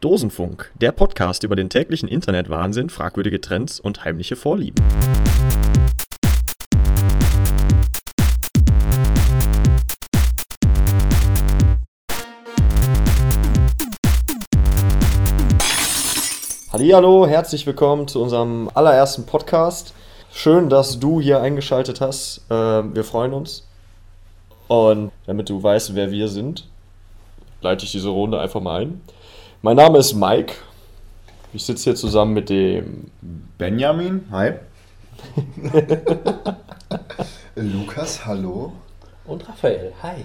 Dosenfunk, der Podcast über den täglichen Internetwahnsinn, fragwürdige Trends und heimliche Vorlieben. Hallo, herzlich willkommen zu unserem allerersten Podcast. Schön, dass du hier eingeschaltet hast. Äh, wir freuen uns. Und damit du weißt, wer wir sind, leite ich diese Runde einfach mal ein. Mein Name ist Mike. Ich sitze hier zusammen mit dem Benjamin. Hi. Lukas, hallo. Und Raphael, hi.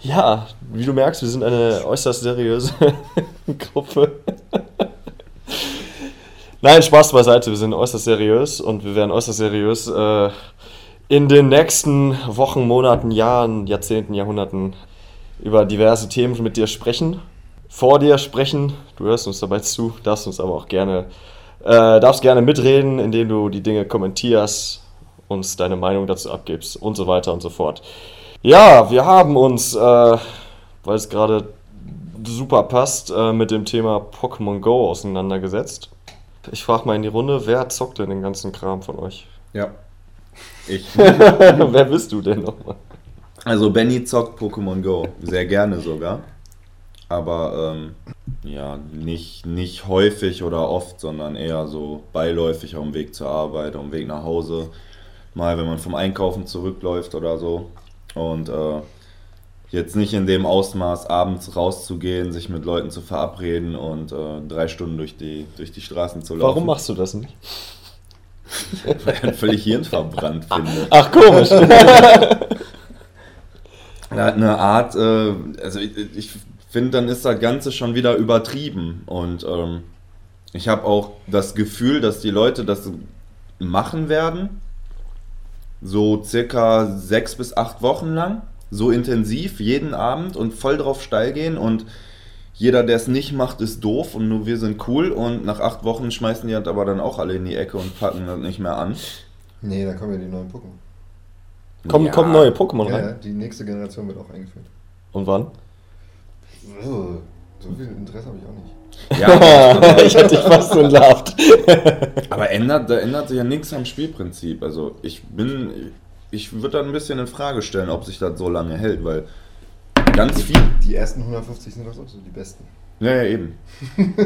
Ja, wie du merkst, wir sind eine äußerst seriöse Gruppe. Nein, Spaß beiseite, wir sind äußerst seriös und wir werden äußerst seriös äh, in den nächsten Wochen, Monaten, Jahren, Jahrzehnten, Jahrhunderten über diverse Themen mit dir sprechen. Vor dir sprechen, du hörst uns dabei zu, darfst uns aber auch gerne, äh, darfst gerne mitreden, indem du die Dinge kommentierst, uns deine Meinung dazu abgibst und so weiter und so fort. Ja, wir haben uns, äh, weil es gerade super passt, äh, mit dem Thema Pokémon Go auseinandergesetzt. Ich frage mal in die Runde, wer zockt denn den ganzen Kram von euch? Ja. Ich. wer bist du denn nochmal? Also Benny zockt Pokémon Go. Sehr gerne sogar. Aber ähm, ja, nicht, nicht häufig oder oft, sondern eher so beiläufig auf dem Weg zur Arbeit, auf dem Weg nach Hause. Mal, wenn man vom Einkaufen zurückläuft oder so. Und äh, jetzt nicht in dem Ausmaß, abends rauszugehen, sich mit Leuten zu verabreden und äh, drei Stunden durch die, durch die Straßen zu laufen. Warum machst du das nicht? Weil ich ihn völlig hirnverbrannt finde. Ach, komisch. Eine Art, äh, also ich, ich finde, dann ist das Ganze schon wieder übertrieben. Und ähm, ich habe auch das Gefühl, dass die Leute das machen werden, so circa sechs bis acht Wochen lang, so intensiv, jeden Abend und voll drauf steil gehen und jeder, der es nicht macht, ist doof und nur wir sind cool und nach acht Wochen schmeißen die halt aber dann auch alle in die Ecke und packen das nicht mehr an. Nee, da kommen ja die neuen Pokémon. Kommen, Ja. kommen neue Pokémon rein. ja, die nächste Generation wird auch eingeführt. Und wann? So viel Interesse habe ich auch nicht. Ja, ich hätte dich fast entlarvt. aber ändert, da ändert sich ja nichts am Spielprinzip. Also ich bin, ich würde da ein bisschen in Frage stellen, ob sich das so lange hält, weil ganz viel, Die ersten 150 sind doch so die besten. Ja, ja, eben.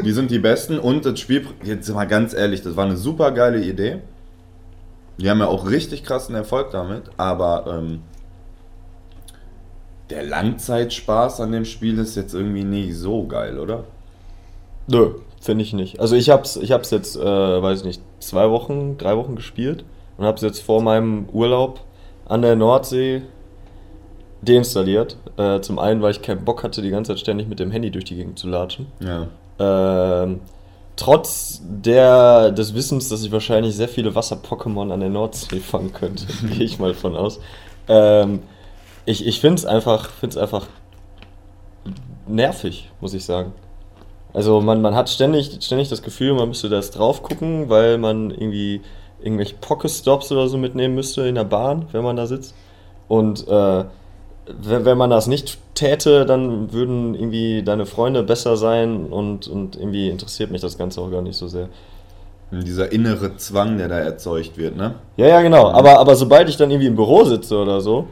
Die sind die besten und das Spiel, jetzt mal ganz ehrlich, das war eine super geile Idee. Die haben ja auch richtig krassen Erfolg damit, aber ähm, der Langzeitspaß an dem Spiel ist jetzt irgendwie nicht so geil, oder? Nö, finde ich nicht. Also ich hab's, ich hab's jetzt, äh, weiß ich nicht, zwei Wochen, drei Wochen gespielt und hab's jetzt vor meinem Urlaub an der Nordsee deinstalliert. Äh, zum einen, weil ich keinen Bock hatte, die ganze Zeit ständig mit dem Handy durch die Gegend zu latschen. Ja. Ähm, trotz der, des Wissens, dass ich wahrscheinlich sehr viele Wasser-Pokémon an der Nordsee fangen könnte, gehe ich mal von aus. Ähm, ich ich finde es einfach, find's einfach nervig, muss ich sagen. Also man, man hat ständig, ständig das Gefühl, man müsste das drauf gucken, weil man irgendwie irgendwelche Pokestops oder so mitnehmen müsste in der Bahn, wenn man da sitzt. Und äh, wenn, wenn man das nicht täte, dann würden irgendwie deine Freunde besser sein und, und irgendwie interessiert mich das Ganze auch gar nicht so sehr. Dieser innere Zwang, der da erzeugt wird, ne? Ja, ja, genau. Aber, aber sobald ich dann irgendwie im Büro sitze oder so,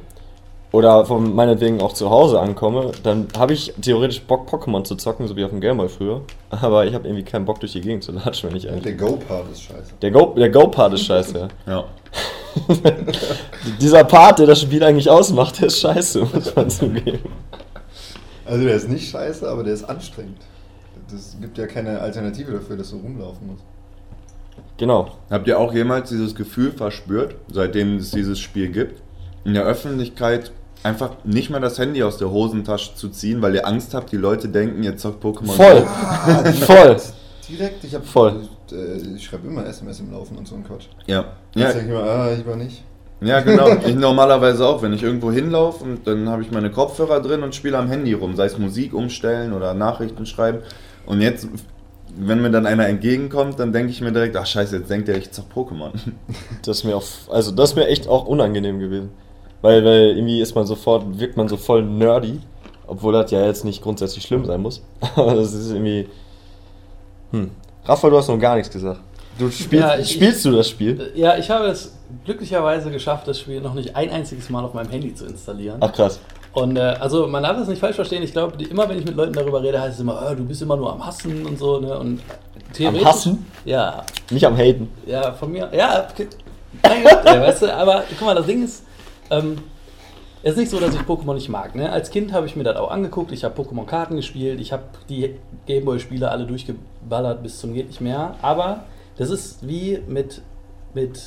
oder von meinetwegen auch zu Hause ankomme, dann habe ich theoretisch Bock, Pokémon zu zocken, so wie auf dem Gameboy früher. Aber ich habe irgendwie keinen Bock, durch die Gegend zu latschen, wenn ich eigentlich. Der Go-Part ist scheiße. Der Go- der Go-Part ist scheiße, ja. Ja. Dieser Part, der das Spiel eigentlich ausmacht, der ist scheiße, muss man zugeben. Also der ist nicht scheiße, aber der ist anstrengend. Das gibt ja keine Alternative dafür, dass du rumlaufen musst. Genau. Habt ihr auch jemals dieses Gefühl verspürt, seitdem es dieses Spiel gibt, in der Öffentlichkeit einfach nicht mal das Handy aus der Hosentasche zu ziehen, weil ihr Angst habt, die Leute denken, ihr zockt Pokémon Voll. Ah, Voll. Direkt, ich habe Voll. Äh, ich schreibe immer SMS im Laufen und so ein Quatsch. Ja. Jetzt Ja, sag ich immer, ah, lieber nicht. ja, genau. Ich normalerweise auch, wenn ich irgendwo hinlaufe und dann habe ich meine Kopfhörer drin und spiele am Handy rum, sei es Musik umstellen oder Nachrichten schreiben. Und jetzt, wenn mir dann einer entgegenkommt, dann denke ich mir direkt, ach scheiße, jetzt denkt er, ich zock Pokémon. Das ist mir auch, also das ist mir echt auch unangenehm gewesen. Weil, weil irgendwie ist man sofort, wirkt man so voll nerdy, obwohl das ja jetzt nicht grundsätzlich schlimm sein muss. Aber das ist irgendwie, Hm. Raphael, du hast noch gar nichts gesagt. Du spielst, Ja, ich- spielst du das Spiel? Ja, ich habe es glücklicherweise geschafft, das Spiel noch nicht ein einziges Mal auf meinem Handy zu installieren. Ach krass. Und äh, also man darf das nicht falsch verstehen. Ich glaube, immer wenn ich mit Leuten darüber rede, heißt es immer, "Ah, du bist immer nur am Hassen und so. Ne? Und theoretisch, Hassen? Ja, Nicht am Haten. ja, von mir. Ja, okay. Gott, ey, weißt du, aber guck mal, das Ding ist, ähm, es ist nicht so, dass ich Pokémon nicht mag. Ne? Als Kind habe ich mir das auch angeguckt. Ich habe Pokémon-Karten gespielt. Ich habe die Gameboy-Spiele alle durchgeballert bis zum geht nicht mehr. Aber das ist wie mit, mit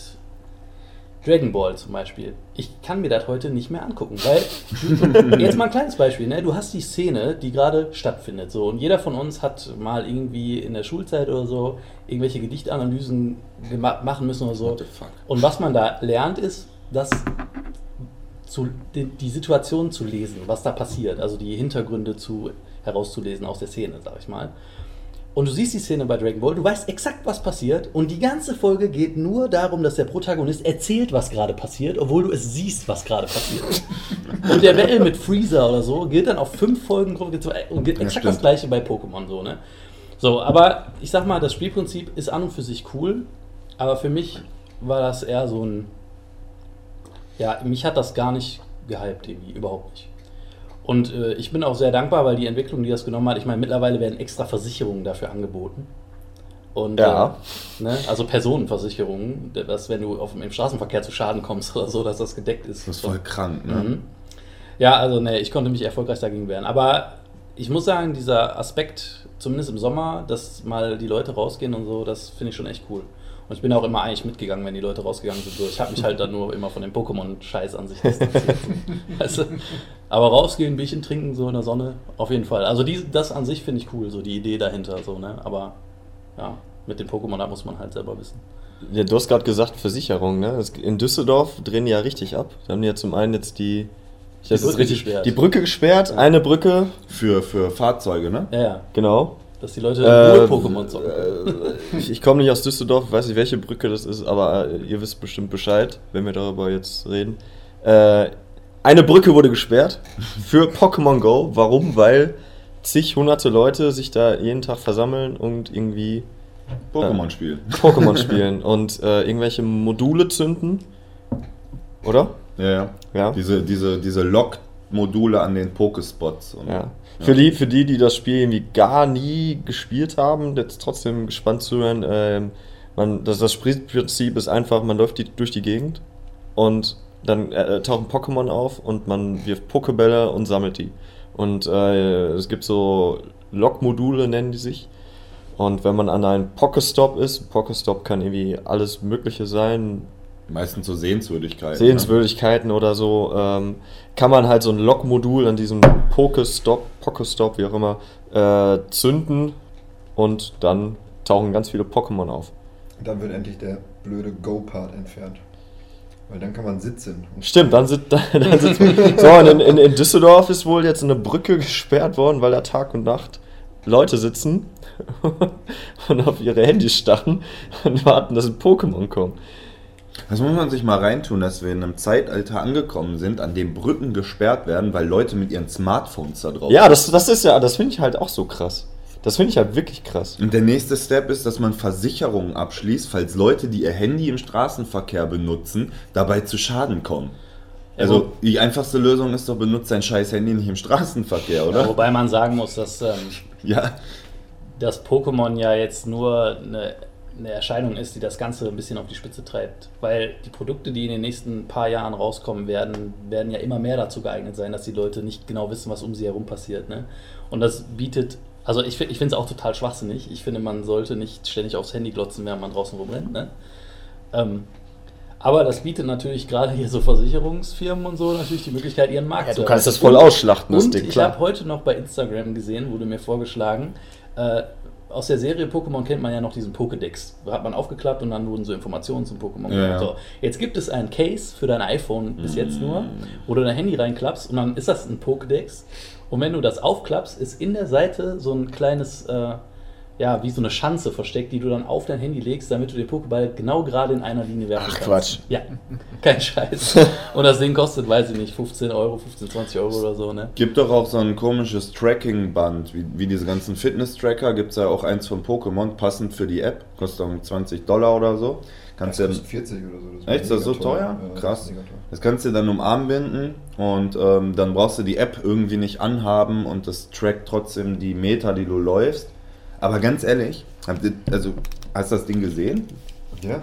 Dragon Ball zum Beispiel. Ich kann mir das heute nicht mehr angucken, weil jetzt mal ein kleines Beispiel. Ne? Du hast die Szene, die gerade stattfindet, so und jeder von uns hat mal irgendwie in der Schulzeit oder so irgendwelche Gedichtanalysen machen müssen oder so. Und was man da lernt, ist, dass zu, die, die Situation zu lesen, was da passiert, also die Hintergründe zu, herauszulesen aus der Szene, sag ich mal. Und du siehst die Szene bei Dragon Ball, du weißt exakt, was passiert und die ganze Folge geht nur darum, dass der Protagonist erzählt, was gerade passiert, obwohl du es siehst, was gerade passiert. und der Battle mit Freezer oder so geht dann auf fünf Folgen und geht Ja, exakt stimmt. das gleiche bei Pokémon so, ne? So, aber ich sag mal, das Spielprinzip ist an und für sich cool, aber für mich war das eher so ein ja, mich hat das gar nicht gehypt, irgendwie, überhaupt nicht. Und äh, ich bin auch sehr dankbar, weil die Entwicklung, die das genommen hat, ich meine, mittlerweile werden extra Versicherungen dafür angeboten. Und, Ja. Äh, ne, also Personenversicherungen, dass wenn du auf, im Straßenverkehr zu Schaden kommst oder so, dass das gedeckt ist. Das ist voll krank, ne? Mhm. Ja, also ne, ich konnte mich erfolgreich dagegen wehren. Aber ich muss sagen, dieser Aspekt, zumindest im Sommer, dass mal die Leute rausgehen und so, das finde ich schon echt cool. Und ich bin auch immer eigentlich mitgegangen, wenn die Leute rausgegangen sind. So, ich habe mich halt dann nur immer von dem Pokémon-Scheiß an sich distanziert. weißt du? Aber rausgehen, Bierchen trinken, so in der Sonne, auf jeden Fall. Also die, das an sich finde ich cool, so die Idee dahinter, so, ne? Aber ja, mit den Pokémon, da muss man halt selber wissen. Ja, du hast gerade gesagt Versicherung, ne? In Düsseldorf drehen die ja richtig ab. Da haben die ja zum einen jetzt die, es Brücke richtig, gesperrt. die Brücke gesperrt, eine Brücke, Für, für Fahrzeuge, ne? Ja, ja. genau. Dass die Leute Äh, nur Pokémon zocken. äh, ich ich komme nicht aus Düsseldorf, ich weiß nicht, welche Brücke das ist, aber äh, ihr wisst bestimmt Bescheid, wenn wir darüber jetzt reden. Äh, eine Brücke wurde gesperrt für Pokémon Go. Warum? Weil zig hunderte Leute sich da jeden Tag versammeln und irgendwie Pokémon-Spiel. Pokémon spielen und äh, irgendwelche Module zünden. Oder? Ja, ja. Ja. Diese, diese, diese Lock-Module an den Pokespots. Und, Ja. Für, die, für die, die das Spiel irgendwie gar nie gespielt haben, jetzt trotzdem gespannt zu hören, ähm, man, das, das Spielprinzip ist einfach, man läuft die, durch die Gegend und dann äh, tauchen Pokémon auf und man wirft Pokebälle und sammelt die. Und äh, es gibt so Lock-Module, nennen die sich. Und wenn man an einem Pokestop ist, Pokestop kann irgendwie alles Mögliche sein, Meistens so Sehenswürdigkeiten. Sehenswürdigkeiten oder so, ähm, kann man halt so ein Lockmodul an diesem Pokestop, Pokestop, wie auch immer, äh, zünden und dann tauchen ganz viele Pokémon auf. Und dann wird endlich der blöde Go-Part entfernt. Weil dann kann man sitzen. Stimmt, dann sind dann, dann sitzt man. So, und in, in, in Düsseldorf ist wohl jetzt eine Brücke gesperrt worden, weil da Tag und Nacht Leute sitzen und auf ihre Handys starren und warten, dass ein Pokémon kommt. Das muss man sich mal reintun, dass wir in einem Zeitalter angekommen sind, an dem Brücken gesperrt werden, weil Leute mit ihren Smartphones da drauf Ja, das, das ist ja, das finde ich halt auch so krass. Das finde ich halt wirklich krass. Und der nächste Step ist, dass man Versicherungen abschließt, falls Leute, die ihr Handy im Straßenverkehr benutzen, dabei zu Schaden kommen. Also die einfachste Lösung ist doch, benutzt dein scheiß Handy nicht im Straßenverkehr, Ja, oder? wobei man sagen muss, dass ähm, Ja. dass Pokémon ja jetzt nur eine, eine Erscheinung ist, die das Ganze ein bisschen auf die Spitze treibt. Weil die Produkte, die in den nächsten paar Jahren rauskommen werden, werden ja immer mehr dazu geeignet sein, dass die Leute nicht genau wissen, was um sie herum passiert. Ne? Und das bietet, also ich, ich finde es auch total schwachsinnig. Ich finde, man sollte nicht ständig aufs Handy glotzen, während man draußen rumrennt. Ne? Ähm, aber das bietet natürlich gerade hier so Versicherungsfirmen und so natürlich die Möglichkeit, ihren Markt Ja, zu du kannst das voll ausschlachten, das und Ding, ich habe heute noch bei Instagram gesehen, wurde mir vorgeschlagen, äh, aus der Serie Pokémon kennt man ja noch diesen Pokédex. Da hat man aufgeklappt und dann wurden so Informationen zum Pokémon. Ja, ja. So, jetzt gibt es ein Case für dein iPhone bis jetzt nur, wo du dein Handy reinklappst und dann ist das ein Pokédex. Und wenn du das aufklappst, ist in der Seite so ein kleines, äh, ja, wie so eine Schanze versteckt, die du dann auf dein Handy legst, damit du den Pokéball genau gerade in einer Linie werfen Ach, kannst. Quatsch. Ja, kein Scheiß. Und das Ding kostet, weiß ich nicht, 15 Euro, 15, 20 Euro oder so, ne? Gibt doch auch so ein komisches Tracking-Band, wie, wie diese ganzen Fitness-Tracker. Gibt es ja auch eins von Pokémon, passend für die App. Kostet auch 20 Dollar oder so. Kannst Das ja, kostet 40 oder so. Echt? Ist das so teuer? Ja, Krass. das das kannst du dann um Arm binden und ähm, dann brauchst du die App irgendwie nicht anhaben und das trackt trotzdem die Meter, die du läufst. Aber ganz ehrlich, also hast du das Ding gesehen? Ja.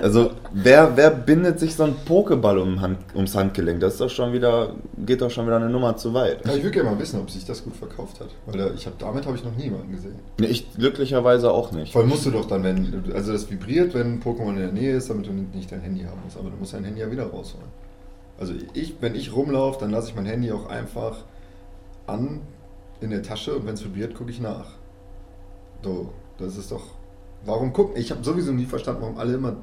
Also, wer, wer bindet sich so einen Pokéball um Hand, ums Handgelenk? Das ist doch schon wieder, geht doch schon wieder eine Nummer zu weit. ja. Ich würde gerne mal wissen, ob sich das gut verkauft hat. Weil ich hab, damit habe ich noch niemanden gesehen. Nee, Ich glücklicherweise auch nicht. Vor allem musst du doch dann, wenn, also das vibriert, wenn ein Pokémon in der Nähe ist, damit du nicht dein Handy haben musst. Aber du musst dein Handy ja wieder rausholen. Also ich, wenn ich rumlaufe, dann lasse ich mein Handy auch einfach an in der Tasche und wenn es vibriert, gucke ich nach. So, das ist doch. Warum gucken? Ich habe sowieso nie verstanden, warum alle immer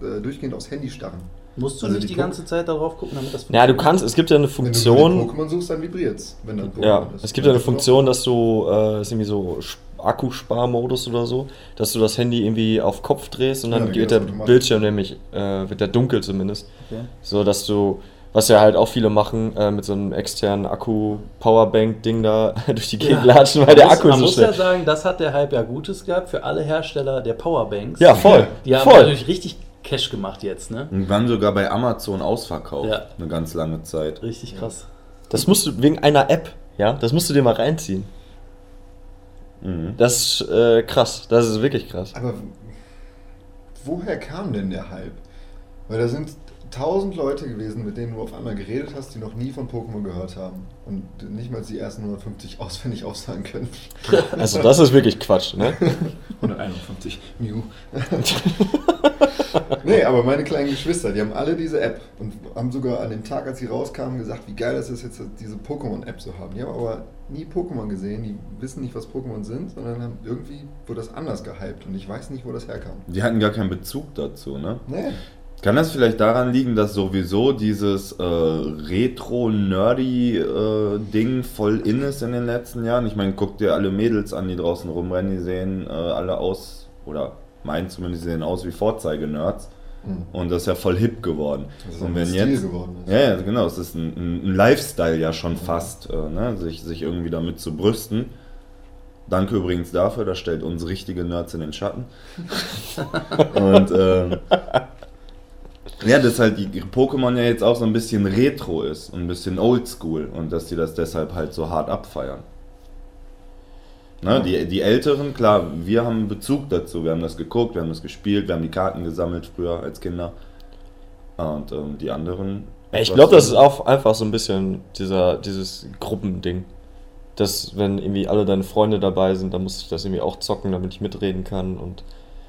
äh, durchgehend aufs Handy starren. Musst du Also nicht die die ganze Zeit darauf gucken, damit das Ja, du kannst, es gibt ja eine Wenn du Funktion. Pokémon suchst, dann vibriert's, wenn dann Pokémon Ja, ist. es gibt ja eine Funktion, dass du, äh, ist irgendwie so Akkusparmodus oder so, dass du das Handy irgendwie auf Kopf drehst und Ja, dann dann wird geht der. Bildschirm nämlich, äh, wird der dunkel zumindest. Okay. So dass du, was ja halt auch viele machen, äh, mit so einem externen Akku-Powerbank-Ding da durch die Gegend latschen, weil Man der muss, Akku man so muss ja schnell. sagen, das hat der Hype ja Gutes gehabt für alle Hersteller der Powerbanks. Ja, voll. Die haben voll. natürlich richtig Cash gemacht jetzt, ne? Und waren sogar bei Amazon ausverkauft. Ja. Eine ganz lange Zeit. Richtig krass. Das musst du wegen einer App, ja, das musst du dir mal reinziehen. Mhm. Das ist äh, krass, das ist wirklich krass. Aber woher kam denn der Hype? Weil da sind tausend Leute gewesen, mit denen du auf einmal geredet hast, die noch nie von Pokémon gehört haben. Und nicht mal die ersten 150 auswendig aufsagen können. Also das ist wirklich Quatsch, ne? 151. Mew. nee, aber meine kleinen Geschwister, die haben alle diese App und haben sogar an dem Tag, als sie rauskamen, gesagt, wie geil das ist, jetzt diese Pokémon-App zu haben. Die haben aber nie Pokémon gesehen, die wissen nicht, was Pokémon sind, sondern haben irgendwie wurde das anders gehypt und ich weiß nicht, wo das herkam. Die hatten gar keinen Bezug dazu, ne? Nee. Kann das vielleicht daran liegen, dass sowieso dieses äh, Retro-Nerdy-Ding voll in ist in den letzten Jahren? Ich meine, guck dir alle Mädels an, die draußen rumrennen, die sehen äh, alle aus, oder meinen zumindest, die sehen aus wie Vorzeige-Nerds. Hm. Und das ist ja voll hip geworden. Das ist Und wenn ein Stil jetzt, geworden ist. Ja, ja, genau. Es ist ein, ein Lifestyle ja schon fast, äh, ne? sich, sich irgendwie damit zu brüsten. Danke übrigens dafür, das stellt uns richtige Nerds in den Schatten. Und ähm, ja, dass halt die Pokémon ja jetzt auch so ein bisschen retro ist und ein bisschen oldschool und dass die das deshalb halt so hart abfeiern. Ne, die, die Älteren, klar, wir haben einen Bezug dazu. Wir haben das geguckt, wir haben das gespielt, wir haben die Karten gesammelt früher als Kinder. Und ähm, die anderen. Ich glaube, das ist auch einfach so ein bisschen dieser, dieses Gruppending. Dass, wenn irgendwie alle deine Freunde dabei sind, dann muss ich das irgendwie auch zocken, damit ich mitreden kann. Und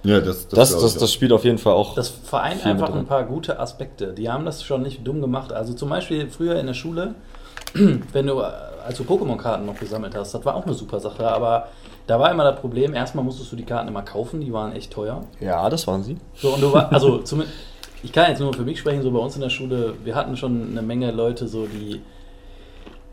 Ja, das, das, das, ich das, spielt auf jeden Fall auch. Das vereint einfach ein paar gute Aspekte. Die haben das schon nicht dumm gemacht. Also zum Beispiel früher in der Schule, wenn du, als du Pokémon-Karten noch gesammelt hast, das war auch eine super Sache, aber da war immer das Problem, erstmal musstest du die Karten immer kaufen, die waren echt teuer. ja, das waren sie. So, und du war, also zumindest, ich kann jetzt nur für mich sprechen, so bei uns in der Schule, wir hatten schon eine Menge Leute, so die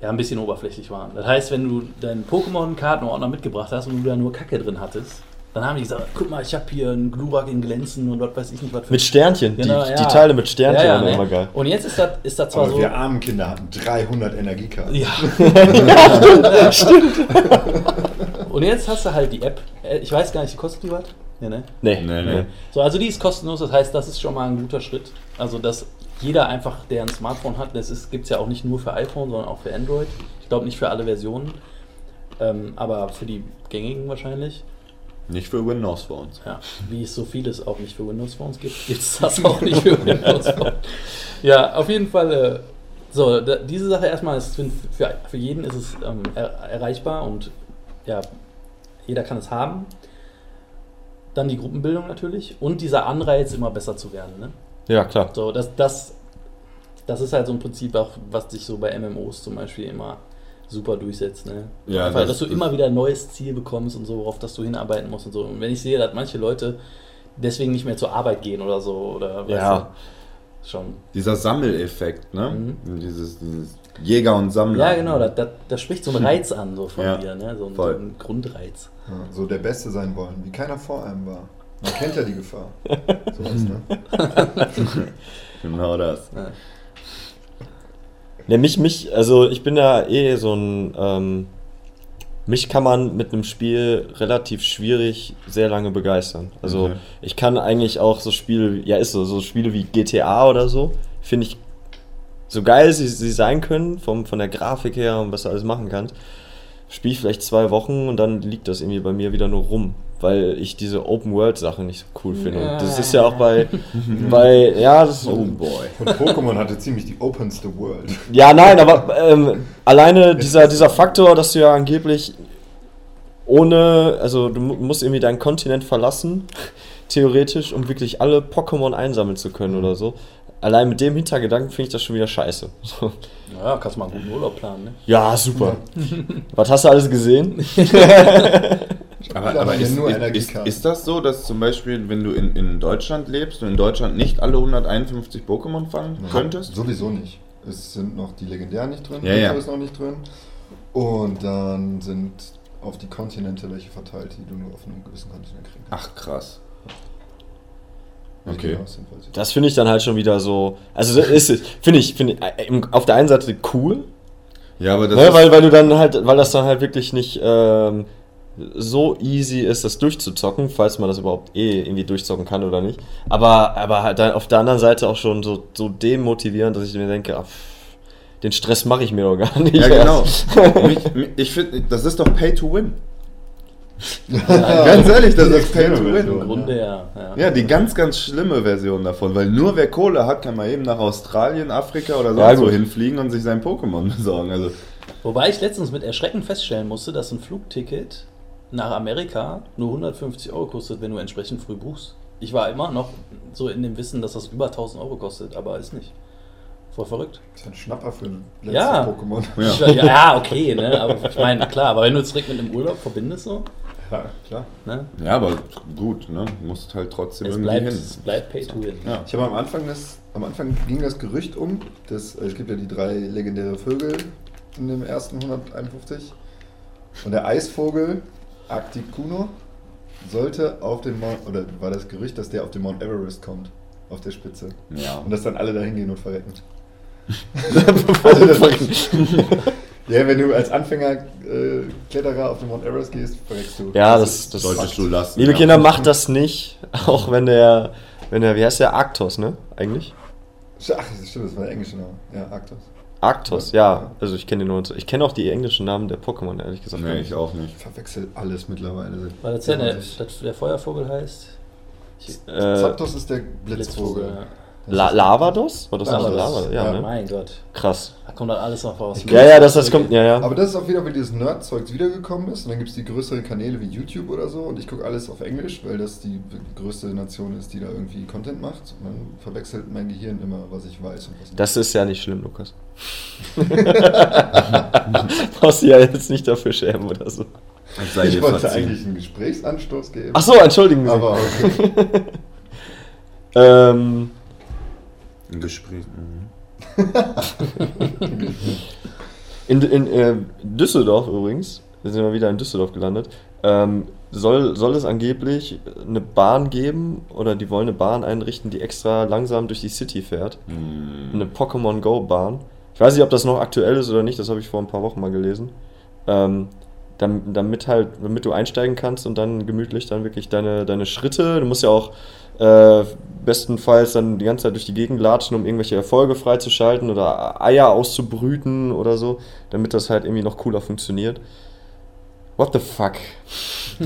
ja ein bisschen oberflächlich waren. Das heißt, wenn du deinen Pokémon-Kartenordner mitgebracht hast und du da nur Kacke drin hattest, dann haben die gesagt, guck mal, ich habe hier einen Glurak in Glänzen und was weiß ich nicht, was für Mit Sternchen. Genau, die, ja. die Teile mit Sternchen Ja, ja, waren ne? immer geil. Und jetzt ist das, ist das zwar Aber so. wir armen Kinder hatten 300 Energiekarten. Ja. Und jetzt hast du halt die App. Äh, Ich weiß gar nicht, die kostet die was? Ja, ne? Nee, Nee, nee. So, also die ist kostenlos, das heißt, das ist schon mal ein guter Schritt. Also, dass jeder einfach, der ein Smartphone hat, das gibt es ja auch nicht nur für iPhone, sondern auch für Android. Ich glaube nicht für alle Versionen, ähm, aber für die gängigen wahrscheinlich. Nicht für Windows Phones. Ja, wie es so vieles auch nicht für Windows Phones gibt, gibt es das auch nicht für Windows Phones. Ja, auf jeden Fall. Äh, so, da, diese Sache erstmal ist für, für, jeden ist es ähm, er, erreichbar und ja, jeder kann es haben. Dann die Gruppenbildung natürlich und dieser Anreiz, immer besser zu werden. Ne? Ja, klar. So, das, das, das ist halt so ein Prinzip auch, was sich so bei MMOs zum Beispiel immer super durchsetzt. Ne? Ja, Einfach, das- dass du das- immer wieder ein neues Ziel bekommst und so, worauf das du hinarbeiten musst und so. Und wenn ich sehe, dass manche Leute deswegen nicht mehr zur Arbeit gehen oder so, oder weißt Ja. du, schon. Dieser Sammeleffekt, ne? Mhm. Dieses, dieses Jäger und Sammler. Ja, genau, da, da, da spricht so ein Reiz an, so von Ja, dir, ne? so, ein, so voll. ein Grundreiz. Ja, so der Beste sein wollen, wie keiner vor einem war. Man kennt ja die Gefahr. Sowas, ne? Genau das. Ja. Ne, mich, mich, also ich bin ja eh so ein, ähm, mich kann man mit einem Spiel relativ schwierig sehr lange begeistern. Also Mhm. ich kann eigentlich auch so Spiele, ja ist so, so Spiele wie GTA oder so, finde ich so geil sie, sie sein können, vom, von der Grafik her und was du alles machen kannst, spiele ich vielleicht zwei Wochen und dann liegt das irgendwie bei mir wieder nur rum, weil ich diese Open-World-Sache nicht so cool finde. Und das ist ja auch bei, bei ja, das, Oh boy. Und Pokémon hatte ziemlich die openste World. ja, nein, aber ähm, alleine dieser, dieser Faktor, dass du ja angeblich ohne, also du mu- musst irgendwie deinen Kontinent verlassen, theoretisch, um wirklich alle Pokémon einsammeln zu können oder so. Allein mit dem Hintergedanken finde ich das schon wieder scheiße. So. Naja, kannst du mal einen guten Urlaub planen, ne? Ja, super. Was hast du alles gesehen? Aber, aber ist, nur ist, ist, das so, dass zum Beispiel, wenn du in, in Deutschland lebst und in Deutschland nicht alle 151 Pokémon fangen könntest? Sowieso nicht. Es sind noch die legendären nicht drin, Ja, ja. Ist noch nicht drin. Und dann sind auf die Kontinente welche verteilt, die du nur auf einem gewissen Kontinent kriegen kannst. Ach krass. Okay. Das finde ich dann halt schon wieder so. Also, das ist, finde ich, finde ich äh, auf der einen Seite cool, Ja, aber das ne, ist, weil, weil du dann halt, weil das dann halt wirklich nicht ähm, so easy ist, das durchzuzocken, falls man das überhaupt eh irgendwie durchzocken kann oder nicht. Aber, aber halt dann auf der anderen Seite auch schon so, so demotivierend, dass ich mir denke, ach, den Stress mache ich mir doch gar nicht. ja genau. mich, mich, ich finde, das ist doch Pay to Win. Ganz ehrlich, das ist Pay to Win. Im Version. Grunde ja. ja. Ja, die ganz, ganz schlimme Version davon, weil nur wer Kohle hat, kann mal eben nach Australien, Afrika oder Ja, sonst wo hinfliegen und sich sein Pokémon besorgen. Also, Wobei ich letztens mit Erschrecken feststellen musste, dass ein Flugticket nach Amerika nur 150 Euro kostet, wenn du entsprechend früh buchst. Ich war immer noch so in dem Wissen, dass das über 1000 Euro kostet, aber ist nicht. Voll verrückt. Das ist ein Schnapper für ein letztes Ja. Pokémon. Ja. Ich war, ja, ja, okay, ne? Aber ich meine, klar, aber wenn du es direkt mit einem Urlaub verbindest, so, Ja, klar. ne? ja, aber gut, ne? Musst halt trotzdem Es irgendwie bleibt, hin. es bleibt pay to win. Ja. Ich habe am Anfang das, am Anfang ging das Gerücht um, dass äh, es gibt ja die drei legendäre Vögel in dem ersten 151 und der Eisvogel Arcticuno sollte auf den Mount oder war das Gerücht, dass der auf den Mount Everest kommt, auf der Spitze Ja. und dass dann alle da hingehen und verrecken. also das ja, wenn du als Anfänger äh, Kletterer auf den Mount Everest gehst, verreckst du. Ja, das, das Solltest du lassen. Liebe ja. Kinder, macht das nicht, auch wenn der, wenn der, wie heißt der, Arktos, ne? Eigentlich? Ach, das stimmt, das war der englische Name. Ja, Arktos. Arktos, ja. Also ich kenne den nur, ich kenne auch die englischen Namen der Pokémon, ehrlich gesagt. Nee, ich auch nicht. Ich verwechsel alles mittlerweile. Weil das ja Ja, der, der Feuervogel heißt. Ich, Äh, Zapdos ist der Blitzvogel. ja. La Lavados? War das Lavados. nicht Lavados? Ja, Ja, ne? Mein Gott. Krass. Da kommt dann alles noch raus. Ja, ja, das, das kommt, ja, ja. Aber das ist auch wieder, weil dieses Nerd-Zeugs wiedergekommen ist. Und dann gibt es die größeren Kanäle wie YouTube oder so. Und ich gucke alles auf Englisch, weil das die größte Nation ist, die da irgendwie Content macht. Und dann verwechselt mein Gehirn immer, was ich weiß und was nicht. Das ist ja nicht schlimm, Lukas. Brauchst du ja jetzt nicht dafür schämen oder so. Ich wollte verziehen. eigentlich einen Gesprächsanstoß geben. Ach so, entschuldigen Sie. Aber okay. Ähm, Ein Gespräch. mhm. in in äh, Düsseldorf übrigens, wir sind mal wieder in Düsseldorf gelandet, ähm, soll, soll es angeblich eine Bahn geben oder die wollen eine Bahn einrichten, die extra langsam durch die City fährt. Hm. Eine Pokémon Go Bahn. Ich weiß nicht, ob das noch aktuell ist oder nicht, das habe ich vor ein paar Wochen mal gelesen. Ähm, damit halt, damit du einsteigen kannst und dann gemütlich dann wirklich deine, deine Schritte, du musst ja auch äh, bestenfalls dann die ganze Zeit durch die Gegend latschen, um irgendwelche Erfolge freizuschalten oder Eier auszubrüten oder so, damit das halt irgendwie noch cooler funktioniert. What the fuck?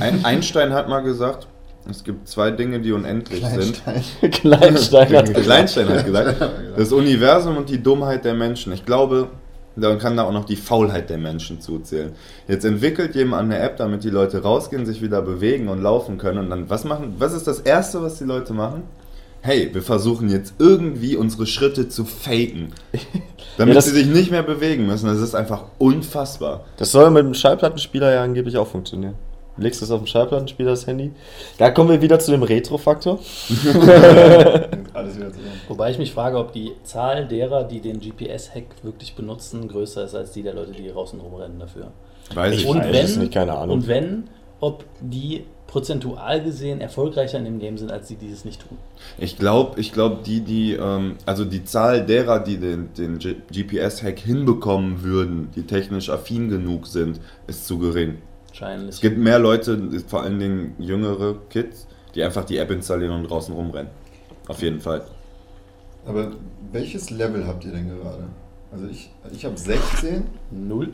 Ein Einstein hat mal gesagt, es gibt zwei Dinge, die unendlich sind. Kleinstein. Kleinstein hat. Kleinstein hat gesagt, das Universum und die Dummheit der Menschen. Ich glaube, dann kann da auch noch die Faulheit der Menschen zuzählen. Jetzt entwickelt jemand eine App, damit die Leute rausgehen, sich wieder bewegen und laufen können. Und dann, was machen, was ist das Erste, was die Leute machen? Hey, wir versuchen jetzt irgendwie unsere Schritte zu faken. Damit Ja, sie sich nicht mehr bewegen müssen. Das ist einfach unfassbar. Das soll mit dem Schallplattenspieler ja angeblich auch funktionieren. Legst es auf den Schallplatten, spielst das Handy. Da kommen wir wieder zu dem Retro-Faktor. Alles wieder zusammen. Wobei ich mich frage, ob die Zahl derer, die den GPS-Hack wirklich benutzen, größer ist als die der Leute, die draußen rumrennen dafür. Weiß ich, Und weiß wenn, nicht, keine Ahnung. Und wenn, ob die prozentual gesehen erfolgreicher in dem Game sind, als die, die es nicht tun. Ich glaube, ich glaub, die, die, ähm, also die Zahl derer, die den, den GPS-Hack hinbekommen würden, die technisch affin genug sind, ist zu gering. Wahrscheinlich. Es gibt mehr Leute, vor allen Dingen jüngere Kids, die einfach die App installieren und draußen rumrennen. Auf jeden Fall. Aber welches Level habt ihr denn gerade? Also ich, ich habe 16. Null.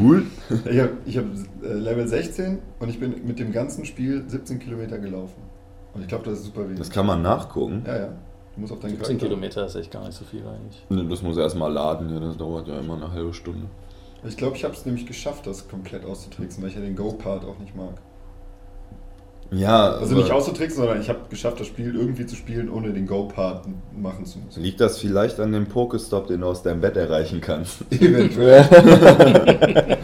Cool. Ich habe ich hab, äh, Level 16 und ich bin mit dem ganzen Spiel 17 Kilometer gelaufen. Und ich glaube, das ist super wenig. Das kann man nachgucken. ja, ja. Du musst auf deinen 17 Charakter- Kilometer ist echt gar nicht so viel eigentlich. Ne, Das muss erstmal laden, ja, das dauert ja immer eine halbe Stunde. Ich glaube, ich habe es nämlich geschafft, das komplett auszutricksen, weil ich ja den Go-Part auch nicht mag. Ja, Also nicht auszutricksen, sondern ich habe geschafft, das Spiel irgendwie zu spielen, ohne den Go-Part machen zu müssen. liegt das vielleicht an dem Pokestop, den du aus deinem Bett erreichen kannst? Eventuell.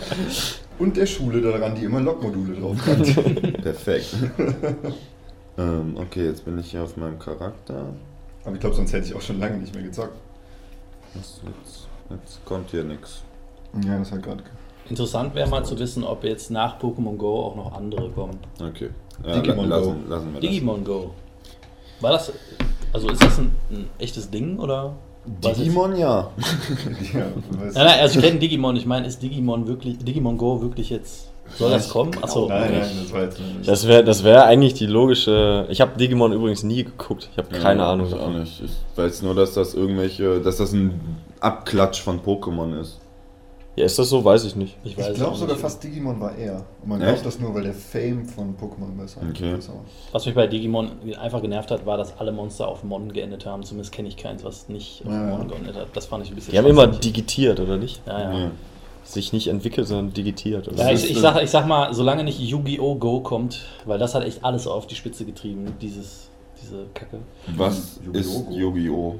Und der Schule daran, die immer Log-Module drauf hat. Perfekt. ähm, okay, jetzt bin ich hier auf meinem Charakter. Aber ich glaube, sonst hätte ich auch schon lange nicht mehr gezockt. Jetzt, jetzt kommt hier nichts. Ja, das hat gerade. Interessant wäre mal zu wissen, ob jetzt nach Pokémon Go auch noch andere kommen. Okay. Ja, Digimon la- Go. lassen, lassen wir das. Digimon Go. War das. Also ist das ein, ein echtes Ding oder? Digimon, ja. Ja, du weißt- Nein, nein, also ich kenne Digimon. Ich meine, ist Digimon wirklich. Digimon Go wirklich jetzt. Soll das kommen? Achso, Nein, nein, das war jetzt nicht. Das wäre das wär eigentlich die logische. Ich habe Digimon übrigens nie geguckt. Ich habe keine Ja, Ahnung ich auch nicht. Ich weiß nur, dass das irgendwelche, dass das ein Abklatsch von Pokémon ist. Ja, ist das so? Weiß ich nicht. Ich weiß ich glaube sogar fast Digimon war er. Und man glaubt das nur, weil der Fame von Pokémon besser Okay. ist. Was mich bei Digimon einfach genervt hat, war, dass alle Monster auf Mon geendet haben. Zumindest kenne ich keins, was nicht auf Ja. Mon geendet hat. Das fand ich ein bisschen Die haben immer digitiert, oder nicht? Ja, ja. Ja. Sich nicht entwickelt, sondern digitiert. Ja, ich, ich, sag, ich sag mal, solange nicht Yu-Gi-Oh! Go kommt, weil das hat echt alles auf die Spitze getrieben, dieses, diese Kacke. Was Yu-Gi-Oh! ist Yu-Gi-Oh!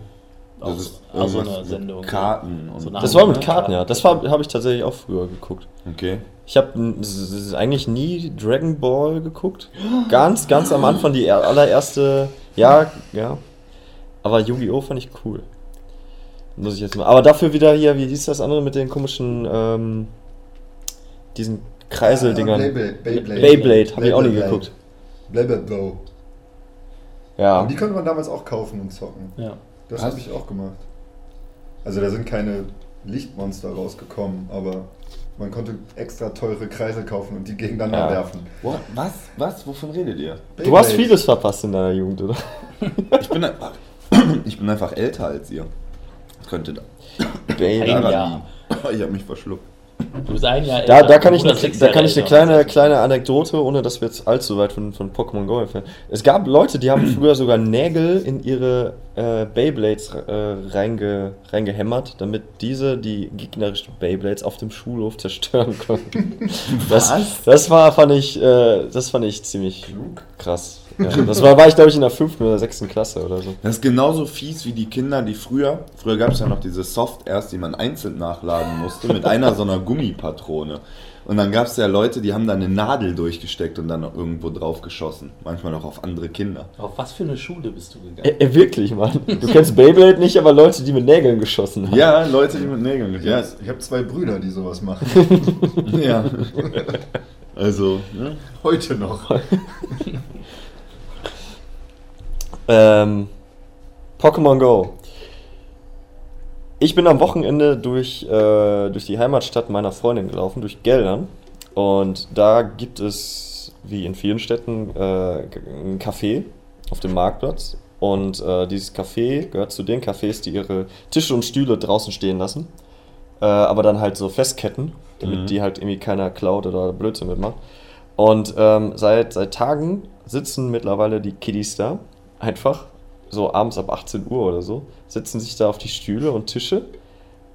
Auch, Das ist auch so eine mit Sendung. Karten und So das war mit Ja, Karten, ja. Das habe ich tatsächlich auch früher geguckt. Okay. Ich habe eigentlich nie Dragon Ball geguckt. Ganz, ganz am Anfang die er- allererste. Ja, ja. Aber Yu-Gi-Oh! fand ich cool. Muss ich jetzt mal. Aber dafür wieder hier, wie hieß das andere mit den komischen. Ähm, diesen Kreiseldingern. Ah, Beyblade. Beyblade, Beyblade, habe ich auch nie Beyblade. geguckt. Beyblade. Ja. Aber die konnte man damals auch kaufen und zocken. Ja. Das habe ich auch gemacht. Also da sind keine Lichtmonster rausgekommen, aber man konnte extra teure Kreise kaufen und die gegeneinander Ja. werfen. What? Was? Was? Wovon redet ihr? Du hast vieles verpasst in deiner Jugend, oder? Ich bin einfach, ich bin einfach älter als ihr. Das könnte da. Ein Jahr. Ich habe mich verschluckt. Du bist ein Jahr Da, älter, da kann ich sechs da kann ich eine kleine, kleine Anekdote, ohne dass wir jetzt allzu weit von, von Pokémon Go entfernen. Es gab Leute, die haben früher sogar Nägel in ihre äh, Beyblades äh, reinge, reingehämmert, damit diese die gegnerischen Beyblades auf dem Schulhof zerstören konnten. Das, Was? das war, fand ich, äh, das fand ich ziemlich Klug. krass. Ja, das war, war ich, glaube ich, in der fünften oder sechsten Klasse oder so. Das ist genauso fies wie die Kinder, die früher, früher gab es ja noch diese Soft-Airs, die man einzeln nachladen musste, mit einer so einer Gummipatrone. Und dann gab es ja Leute, die haben da eine Nadel durchgesteckt und dann noch irgendwo drauf geschossen. Manchmal auch auf andere Kinder. Auf was für eine Schule bist du gegangen? Äh, äh, wirklich, Mann. Du kennst Beyblade nicht, aber Leute, die mit Nägeln geschossen haben. Ja, Leute, die mit Nägeln. Ja, Ja, ich habe zwei Brüder, die sowas machen. ja. Also, ne? Heute noch. Ähm, Pokémon Go. Ich bin am Wochenende durch, äh, durch die Heimatstadt meiner Freundin gelaufen, durch Geldern. Und da gibt es, wie in vielen Städten, äh, ein Café auf dem Marktplatz. Und äh, dieses Café gehört zu den Cafés, die ihre Tische und Stühle draußen stehen lassen. Äh, aber dann halt so festketten, damit Mhm. die halt irgendwie keiner klaut oder Blödsinn mitmacht. Und ähm, seit, seit Tagen sitzen mittlerweile die Kiddies da, einfach so abends ab 18 Uhr oder so, setzen sich da auf die Stühle und Tische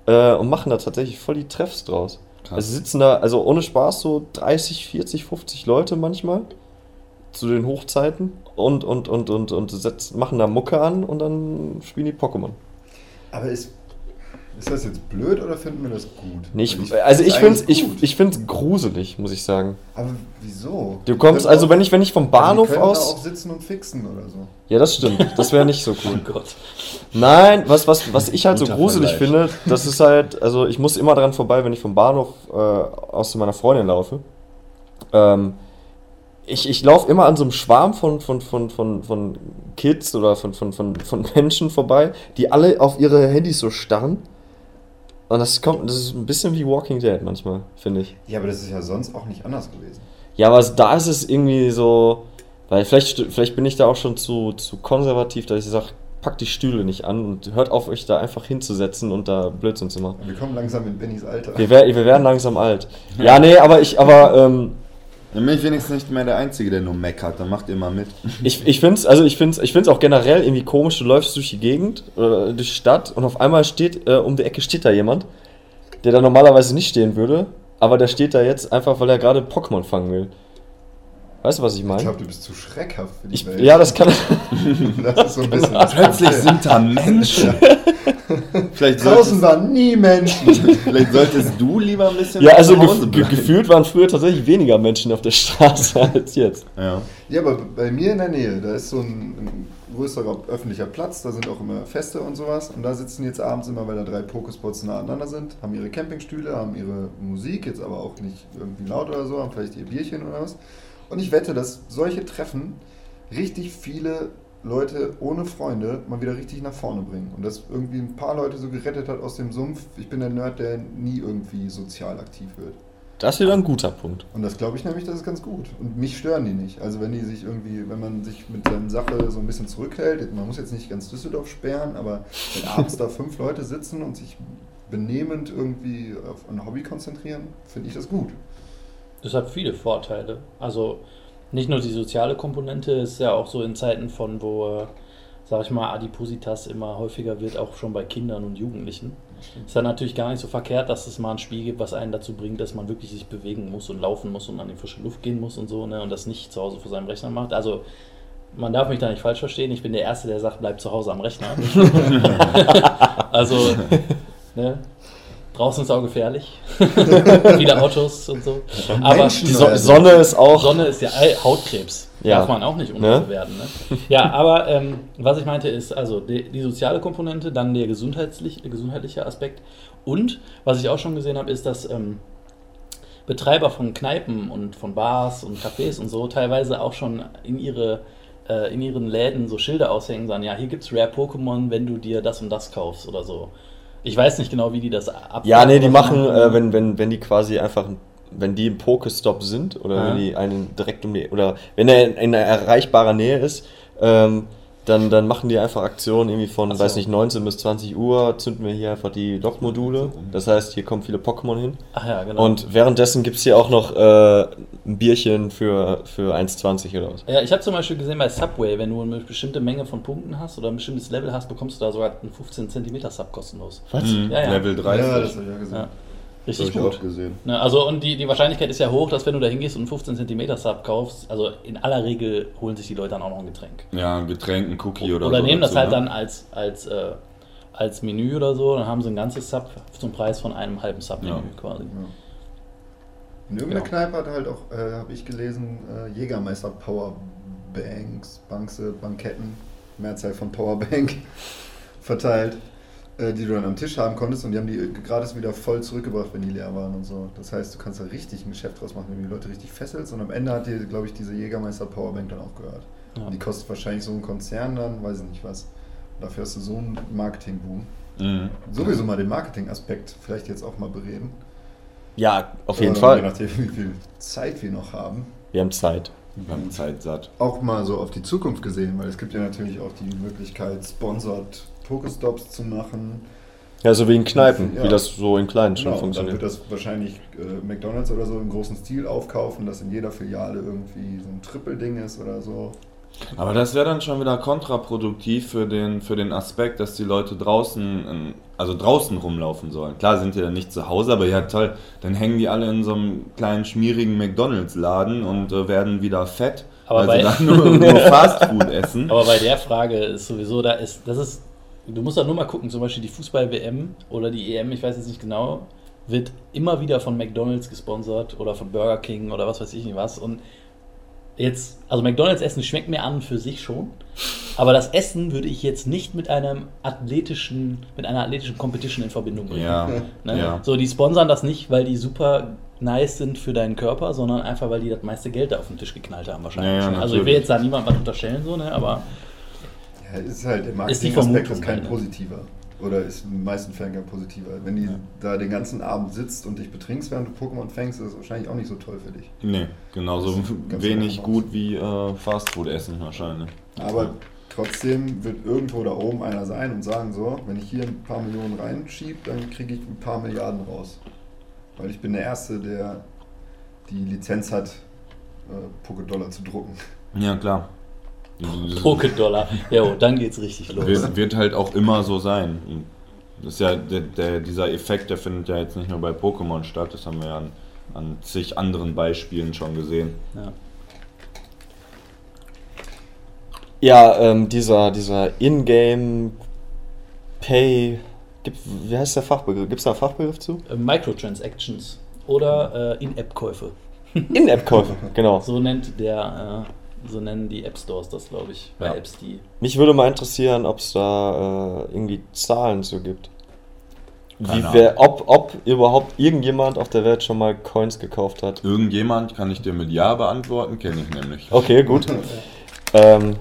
äh, und machen da tatsächlich voll die Treffs draus. Krass. Also sitzen da, also ohne Spaß, so 30, 40, 50 Leute manchmal zu den Hochzeiten und, und, und, und, und setzen, machen da Mucke an und dann spielen die Pokémon. Aber ist. Ist das jetzt blöd oder finden wir das gut? Nee, ich, also ich finde es ich, ich find's gruselig, muss ich sagen. Aber wieso? Du kommst, also auch- wenn ich, wenn ich vom Also Bahnhof da aus. auch sitzen und fixen oder so. Ja, das stimmt. Das wäre nicht so Oh cool. Gott. Nein, was, was, was ich halt so gruselig Vergleich. finde, das ist halt, also ich muss immer dran vorbei, wenn ich vom Bahnhof äh, aus zu meiner Freundin laufe. Ähm, ich ich laufe immer an so einem Schwarm von, von, von, von, von Kids oder von, von, von, von Menschen vorbei, die alle auf ihre Handys so starren. Und das kommt, das ist ein bisschen wie Walking Dead manchmal, finde ich. Ja, aber das ist ja sonst auch nicht anders gewesen. Ja, aber da ist es irgendwie so, weil vielleicht, vielleicht bin ich da auch schon zu, zu konservativ, dass ich sage, packt die Stühle nicht an und hört auf, euch da einfach hinzusetzen und da Blödsinn zu machen. Wir kommen langsam in Bennys Alter. Wir, wer, wir werden langsam alt. Ja, nee, aber ich, aber ähm, Dann bin ich wenigstens nicht mehr der Einzige, der nur meckert. Dann macht ihr mal mit. ich, ich finde es, also ich find's, ich find's auch generell irgendwie komisch, du läufst durch die Gegend oder durch die Stadt und auf einmal steht, äh, um die Ecke steht da jemand, der da normalerweise nicht stehen würde, aber der steht da jetzt einfach, weil er gerade Pokémon fangen will. Weißt du, was ich Ich meine? glaube, du bist zu schreckhaft für die Ich, Welt. ja, das kann. das ist so ein bisschen. Plötzlich sind da Menschen. Vielleicht, Draußen waren nie Menschen. vielleicht solltest du lieber ein bisschen Ja, also ge gefühlt waren früher tatsächlich weniger Menschen auf der Straße als jetzt. Ja. Ja, aber bei mir in der Nähe, da ist so ein, ein größerer öffentlicher Platz, da sind auch immer Feste und sowas. Und da sitzen jetzt abends immer, weil da drei Pokespots nah aneinander sind, haben ihre Campingstühle, haben ihre Musik, jetzt aber auch nicht irgendwie laut oder so, haben vielleicht ihr Bierchen oder was. Und ich wette, dass solche Treffen richtig viele Leute ohne Freunde mal wieder richtig nach vorne bringen. Und dass irgendwie ein paar Leute so gerettet hat aus dem Sumpf. Ich bin der Nerd, der nie irgendwie sozial aktiv wird. Das ist wieder ein guter Punkt. Und das glaube ich nämlich, das ist ganz gut. Und mich stören die nicht. Also wenn die sich irgendwie, wenn man sich mit seiner Sache so ein bisschen zurückhält, man muss jetzt nicht ganz Düsseldorf sperren, aber wenn abends da fünf Leute sitzen und sich benehmend irgendwie auf ein Hobby konzentrieren, finde ich das gut. Das hat viele Vorteile. Also nicht nur die soziale Komponente, ist ja auch so in Zeiten von, wo, äh, sag ich mal, Adipositas immer häufiger wird, auch schon bei Kindern und Jugendlichen. Ist dann natürlich gar nicht so verkehrt, dass es mal ein Spiel gibt, was einen dazu bringt, dass man wirklich sich bewegen muss und laufen muss und an die frische Luft gehen muss und so, ne? Und das nicht zu Hause vor seinem Rechner macht. Also man darf mich da nicht falsch verstehen. Ich bin der Erste, der sagt, bleib zu Hause am Rechner. also, ne? Draußen ist auch gefährlich. Viele Autos und so. Aber Menschen Die so werden- Sonne ist auch. Sonne ist ja Hautkrebs. Ja. Darf man auch nicht Ne? unterbewerten. Ne? Ja, aber ähm, was ich meinte ist, also die, die soziale Komponente, dann der gesundheitlich, gesundheitliche Aspekt. Und was ich auch schon gesehen habe, ist, dass ähm, Betreiber von Kneipen und von Bars und Cafés und so teilweise auch schon in ihre äh, in ihren Läden so Schilder aushängen, sagen, ja, hier gibt's Rare Pokémon, wenn du dir das und das kaufst oder so. Ich weiß nicht genau, wie die das ab. Ja, nee, die machen, äh, wenn, wenn, wenn die quasi einfach, wenn die im Pokestop sind oder Ja. wenn die einen direkt um die, oder wenn er in, in erreichbarer Nähe ist, ähm, dann, dann machen die einfach Aktionen irgendwie von, so. weiß nicht, 19 bis 20 Uhr, zünden wir hier einfach die Lockmodule. Das heißt, hier kommen viele Pokémon hin. Ach ja, genau. Und währenddessen gibt es hier auch noch äh, ein Bierchen für, für 1,20 oder was. Ja, ich habe zum Beispiel gesehen bei Subway, wenn du eine bestimmte Menge von Punkten hast oder ein bestimmtes Level hast, bekommst du da sogar einen 15 cm Sub kostenlos. Was? Mhm. Ja, ja. Level 30. Ja, das habe ich ja gesehen. Ja. Das habe Richtig ich gut. auch gesehen. Ne, also und die, die Wahrscheinlichkeit ist ja hoch, dass wenn du da hingehst und einen 15 cm Sub kaufst, also in aller Regel holen sich die Leute dann auch noch ein Getränk. Ja, ein Getränk, ein Cookie oder, Oder, so. nehmen das halt ne? dann als, als, äh, als Menü oder so, dann haben sie ein ganzes Sub zum Preis von einem halben Sub-Menü Ja. quasi. Ja. In irgendeiner Ja. Kneipe hat halt auch, äh, habe ich gelesen, äh, Jägermeister Powerbanks, Bankse, Banketten, Mehrzahl von Powerbank verteilt, die du dann am Tisch haben konntest und die haben die äh, gratis wieder voll zurückgebracht, wenn die leer waren und so. Das heißt, du kannst da richtig ein Geschäft draus machen, wenn du die Leute richtig fesselst und am Ende hat dir, glaube ich, diese Jägermeister Powerbank dann auch gehört. Ja. Und die kostet wahrscheinlich so ein Konzern dann, weiß ich nicht was. Dafür hast du so einen Marketingboom. Mhm. Sowieso mal den Marketingaspekt vielleicht jetzt auch mal bereden. Ja, auf jeden Äh, Je Fall. nachdem, wie viel Zeit wir noch haben. Wir haben Zeit. Wir haben Zeit satt. Auch mal so auf die Zukunft gesehen, weil es gibt ja natürlich auch die Möglichkeit, sponsored Pokestops zu machen. Ja, so wie in Kneipen, Ja. wie das so in kleinen schon Genau, und dann funktioniert. wird das wahrscheinlich äh, McDonalds oder so im großen Stil aufkaufen, dass in jeder Filiale irgendwie so ein Triple-Ding ist oder so. Aber das wäre dann schon wieder kontraproduktiv für den, für den Aspekt, dass die Leute draußen, in, also draußen rumlaufen sollen. Klar sind die dann nicht zu Hause, aber ja toll, dann hängen die alle in so einem kleinen schmierigen McDonalds-Laden und äh, werden wieder fett, Aber weil sie bei- dann nur, nur Fastfood essen. Aber bei der Frage ist sowieso, da ist, das ist du musst da nur mal gucken, zum Beispiel die Fußball-WM oder die EM, ich weiß jetzt nicht genau, wird immer wieder von McDonalds gesponsert oder von Burger King oder was weiß ich nicht was. Und jetzt, also McDonalds Essen schmeckt mir an für sich schon, aber das Essen würde ich jetzt nicht mit einem athletischen, mit einer athletischen Competition in Verbindung bringen. Ja, Ne? ja. So, die sponsern das nicht, weil die super nice sind für deinen Körper, sondern einfach, weil die das meiste Geld da auf den Tisch geknallt haben wahrscheinlich. Ja, also ich will jetzt da niemandem was unterstellen, so, ne? aber Ja, ist halt, die Marketing-Aspekt ist kein positiver. Oder ist in den meisten Fällen kein positiver. Wenn die da den ganzen Abend sitzt und dich betrinkst, während du Pokémon fängst, ist das wahrscheinlich auch nicht so toll für dich. Nee, genauso wenig gut wie äh, Fastfood essen wahrscheinlich. Aber trotzdem wird irgendwo da oben einer sein und sagen, so, wenn ich hier ein paar Millionen reinschiebe, dann kriege ich ein paar Milliarden raus. Weil ich bin der Erste, der die Lizenz hat, äh, Poké-Dollar zu drucken. Ja, klar. Poké-Dollar. Jo, dann geht's richtig los. Wird, wird halt auch immer so sein. Das ist ja der, der, dieser Effekt, der findet ja jetzt nicht nur bei Pokémon statt, das haben wir ja an, an zig anderen Beispielen schon gesehen. Ja. Ja, ähm, dieser, dieser Ingame Pay. Gibt, wie heißt der Fachbegriff? Gibt es da einen Fachbegriff zu? Äh, Microtransactions oder äh, In-App-Käufe. In-App-Käufe, genau. So nennt der, äh, so nennen die App Stores das, glaube ich, bei Ja. Apps, die. Mich würde mal interessieren, ob es da äh, irgendwie Zahlen zu gibt. Wie, wer, ob, ob überhaupt irgendjemand auf der Welt schon mal Coins gekauft hat. Irgendjemand kann ich dir mit Ja beantworten, kenne ich nämlich. Okay, gut. ähm,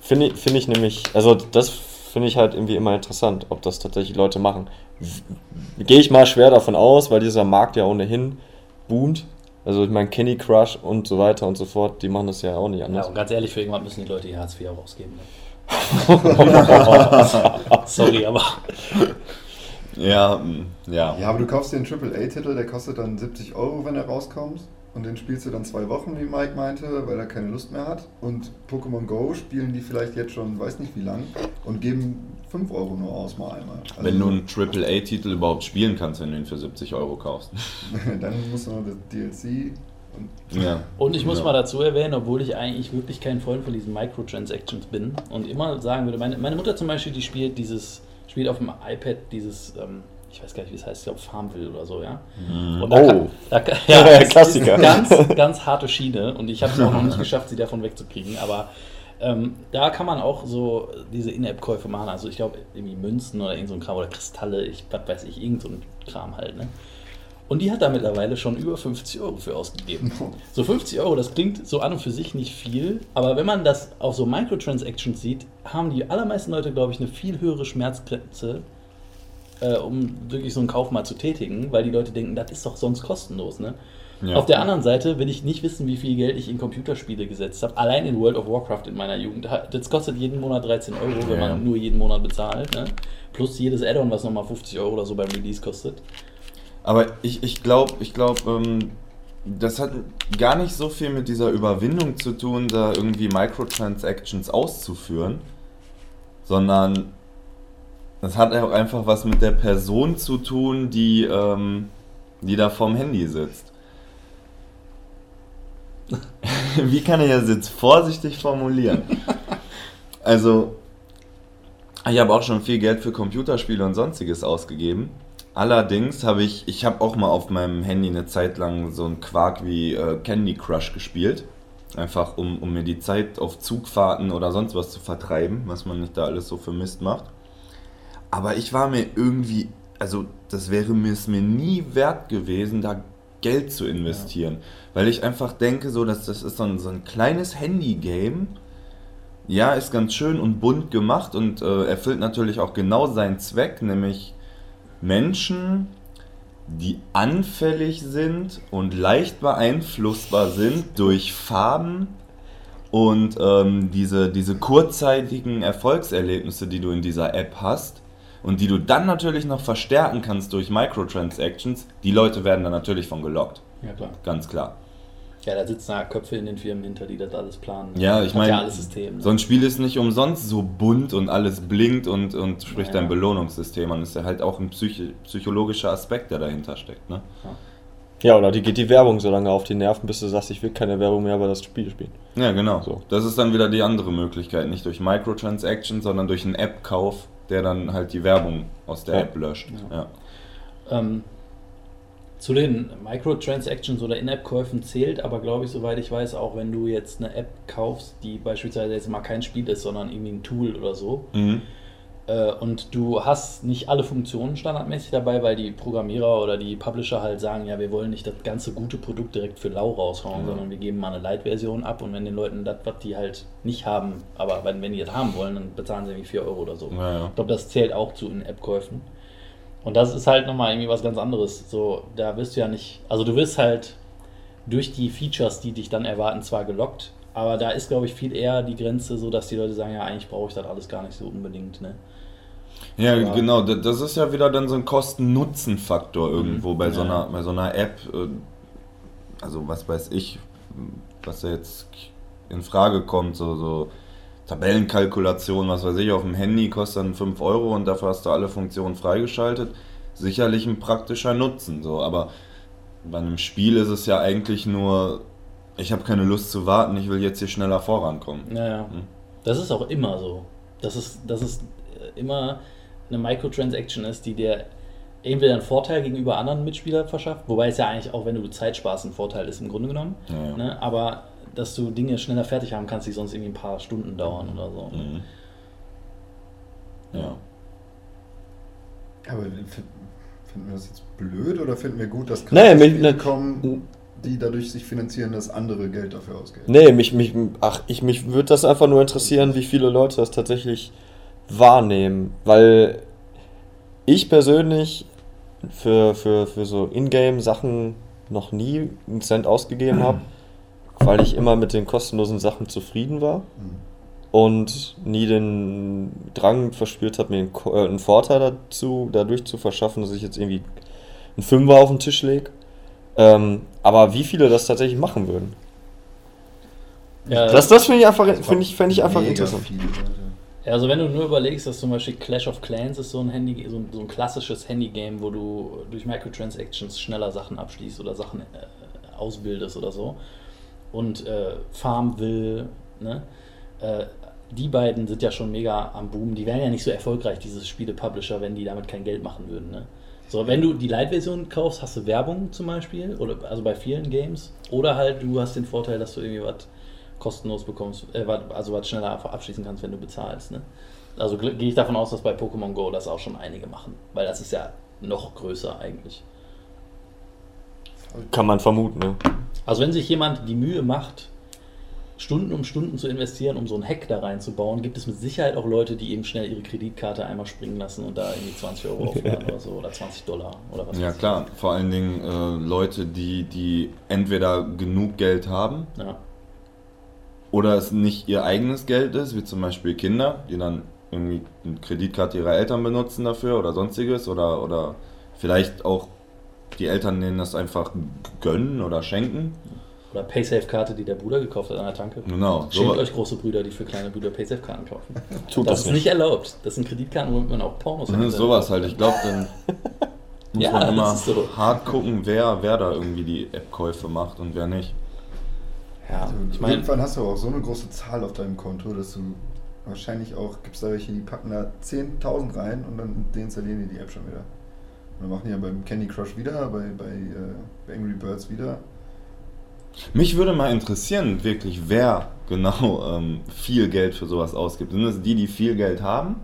finde ich, finde ich nämlich, also das finde ich halt irgendwie immer interessant, ob das tatsächlich Leute machen. Gehe ich mal schwer davon aus, weil dieser Markt ja ohnehin boomt. Also ich meine Candy Crush und so weiter und so fort, die machen das ja auch nicht Ja, anders. und ganz ehrlich, für irgendwann müssen die Leute ihr Hartz IV auch ausgeben. Ne? Sorry, aber. Ja, mm, ja. Ja, aber du kaufst dir einen AAA-Titel, der kostet dann 70 Euro, wenn er rauskommt. Und den spielst du dann zwei Wochen, wie Mike meinte, weil er keine Lust mehr hat. Und Pokémon Go spielen die vielleicht jetzt schon, weiß nicht wie lang, und geben 5 Euro nur aus, mal einmal. Also, Wenn du einen AAA-Titel überhaupt spielen kannst, wenn du ihn für 70 Euro kaufst. dann musst du noch das DLC. Und Ja. Und ich muss Ja. mal dazu erwähnen, obwohl ich eigentlich wirklich kein Freund von diesen Microtransactions bin und immer sagen würde, meine, meine Mutter zum Beispiel, die spielt dieses, spielt auf dem iPad dieses, ähm, ich weiß gar nicht, wie es heißt, ich glaube Farmville oder so, ja. Da Oh. kann, da ja, es Klassiker. Ganz, ganz harte Schiene und ich habe es auch noch nicht geschafft, sie davon wegzukriegen, aber ähm, da kann man auch so diese In-App-Käufe machen, also ich glaube irgendwie Münzen oder irgend so ein Kram oder Kristalle, ich, was weiß ich, irgend so ein Kram halt, ne. Und die hat da mittlerweile schon über 50 Euro für ausgegeben. So 50 Euro, das klingt so an und für sich nicht viel, aber wenn man das auf so Microtransactions sieht, haben die allermeisten Leute, glaube ich, eine viel höhere Schmerzgrenze, äh, um wirklich so einen Kauf mal zu tätigen, weil die Leute denken, das ist doch sonst kostenlos. Ne? Ja. Auf der anderen Seite will ich nicht wissen, wie viel Geld ich in Computerspiele gesetzt habe. Allein in World of Warcraft in meiner Jugend. Das kostet jeden Monat 13 Euro, wenn Ja. man nur jeden Monat bezahlt. Ne? Plus jedes Add-on, was nochmal 50 Euro oder so beim Release kostet. Aber ich, ich glaube, ich glaub, ähm, das hat gar nicht so viel mit dieser Überwindung zu tun, da irgendwie Microtransactions auszuführen, sondern das hat auch einfach was mit der Person zu tun, die, ähm, die da vorm Handy sitzt. Wie kann ich das jetzt vorsichtig formulieren? Also, ich habe auch schon viel Geld für Computerspiele und sonstiges ausgegeben. Allerdings habe ich, ich habe auch mal auf meinem Handy eine Zeit lang so einen Quark wie äh, Candy Crush gespielt. Einfach um, um mir die Zeit auf Zugfahrten oder sonst was zu vertreiben, was man nicht da alles so für Mist macht. Aber ich war mir irgendwie, also das wäre mir es mir nie wert gewesen, da Geld zu investieren. Weil ich einfach denke, so, dass das ist so ein, so ein kleines Handy-Game. Ja, ist ganz schön und bunt gemacht und äh, erfüllt natürlich auch genau seinen Zweck, nämlich Menschen, die anfällig sind und leicht beeinflussbar sind durch Farben und ähm, diese, diese kurzzeitigen Erfolgserlebnisse, die du in dieser App hast und die du dann natürlich noch verstärken kannst durch Microtransactions, die Leute werden dann natürlich von gelockt. Ja, klar. Ganz klar. Ja, da sitzen ja Köpfe in den Firmen hinter, die das alles planen. Ja, ich meine, ja alles System. Ne? so ein Spiel ist nicht umsonst so bunt und alles blinkt und, und spricht Ja, dein. Belohnungssystem an. Das ist ja halt auch ein psychi psychologischer Aspekt, der dahinter steckt. Ne? Ja, oder die geht die Werbung so lange auf die Nerven, bis du sagst, ich will keine Werbung mehr, aber das Spiel spielen. Ja, genau. So. Das ist dann wieder die andere Möglichkeit. Nicht durch Microtransactions, sondern durch einen App-Kauf, der dann halt die Werbung aus der Ja. App löscht. Ja. Ähm, zu den Microtransactions oder In-App-Käufen zählt aber, glaube ich, soweit ich weiß, auch wenn du jetzt eine App kaufst, die beispielsweise jetzt mal kein Spiel ist, sondern irgendwie ein Tool oder so. Mhm. Äh, und du hast nicht alle Funktionen standardmäßig dabei, weil die Programmierer oder die Publisher halt sagen, ja, wir wollen nicht das ganze gute Produkt direkt für lau raushauen, Ja. sondern wir geben mal eine Light-Version ab und wenn den Leuten das, was die halt nicht haben, aber wenn, wenn die das haben wollen, dann bezahlen sie irgendwie 4 Euro oder so. Ja, ja. Ich glaube, das zählt auch zu In-App-Käufen. Und das ist halt nochmal irgendwie was ganz anderes. So, da wirst du ja nicht, also du wirst halt durch die Features, die dich dann erwarten, zwar gelockt, aber da ist, glaube ich, viel eher die Grenze so, dass die Leute sagen, ja, eigentlich brauche ich das alles gar nicht so unbedingt. Ne? Ja, Ja. genau. da- Das ist ja wieder dann so ein Kosten-Nutzen-Faktor irgendwo bei, so einer, bei so einer App. äh, Also, was weiß ich, was da jetzt in Frage kommt, so, so Tabellenkalkulation, was weiß ich, auf dem Handy kostet dann 5 Euro und dafür hast du alle Funktionen freigeschaltet. Sicherlich ein praktischer Nutzen, so, aber bei einem Spiel ist es ja eigentlich nur, ich habe keine Lust zu warten, ich will jetzt hier schneller vorankommen. Naja, Hm. das ist auch immer so. Das ist, das ist äh, immer eine Microtransaction ist, die dir entweder einen Vorteil gegenüber anderen Mitspielern verschafft, wobei es ja eigentlich auch, wenn du Zeit sparst, ein Vorteil ist im Grunde genommen. Ja, ja. Ne? Aber dass du Dinge schneller fertig haben kannst, die sonst irgendwie ein paar Stunden dauern oder so. Mhm. Ja. Aber finden wir das jetzt blöd oder finden wir gut, dass Nee, mich- ne- kommen, die dadurch sich finanzieren, dass andere Geld dafür ausgeben? Nee, mich, mich, ach, ich, mich würde das einfach nur interessieren, wie viele Leute das tatsächlich wahrnehmen. Weil ich persönlich für, für, für so Ingame-Sachen noch nie einen Cent ausgegeben habe, weil ich immer mit den kostenlosen Sachen zufrieden war und nie den Drang verspürt habe, mir einen, äh, einen Vorteil dazu, dadurch zu verschaffen, dass ich jetzt irgendwie einen Fünfer auf den Tisch lege. Ähm, aber wie viele das tatsächlich machen würden? Ja, Das, das finde ich einfach, finde ich, fände ich einfach interessant. viele Leute. Ja, also wenn du nur überlegst, dass zum Beispiel Clash of Clans ist so ein Handy, so ein, so ein klassisches Handy-Game, wo du durch Microtransactions schneller Sachen abschließt oder Sachen äh, ausbildest oder so. Und äh, Farmville, ne? Äh, die beiden sind ja schon mega am Boom. Die wären ja nicht so erfolgreich, diese Spiele-Publisher, wenn die damit kein Geld machen würden. Ne? So, wenn du die Light-Version kaufst, hast du Werbung zum Beispiel, oder also bei vielen Games. Oder halt du hast den Vorteil, dass du irgendwie was kostenlos bekommst, äh, also was schneller einfach abschließen kannst, wenn du bezahlst. Ne? Also gehe ich davon aus, dass bei Pokémon Go das auch schon einige machen, weil das ist ja noch größer eigentlich. Kann man vermuten, ne? Also wenn sich jemand die Mühe macht, Stunden um Stunden zu investieren, um so ein Hack da reinzubauen, gibt es mit Sicherheit auch Leute, die eben schnell ihre Kreditkarte einmal springen lassen und da irgendwie 20 Euro aufladen oder so oder 20 Dollar oder was Ja weiß ich. klar, vor allen Dingen äh, Leute, die, die entweder genug Geld haben Ja. Oder es nicht ihr eigenes Geld ist, wie zum Beispiel Kinder, die dann irgendwie eine Kreditkarte ihrer Eltern benutzen dafür oder sonstiges oder, oder vielleicht auch die Eltern denen das einfach gönnen oder schenken. Oder Paysafe-Karte, die der Bruder gekauft hat an der Tanke. Genau, Schämt so- euch große Brüder, die für kleine Brüder Paysafe-Karten kaufen. Tut das das, ist nicht. erlaubt. Das sind Kreditkarten, womit man auch Pornos Ne, findet. sowas halt. Ich glaube, dann muss Ja, man immer so. hart gucken, wer, wer da irgendwie die App-Käufe macht und wer nicht. Ja, Also, ich Irgendwann meine, hast du auch so eine große Zahl auf deinem Konto, dass du wahrscheinlich auch, gibt es da welche, die packen da 10.000 rein und dann deinstallieren die die App schon wieder. Und dann machen die ja beim Candy Crush wieder, bei, bei, äh, Angry Birds wieder. Mich würde mal interessieren, wirklich, wer genau ähm, viel Geld für sowas ausgibt. Sind das die, die viel Geld haben?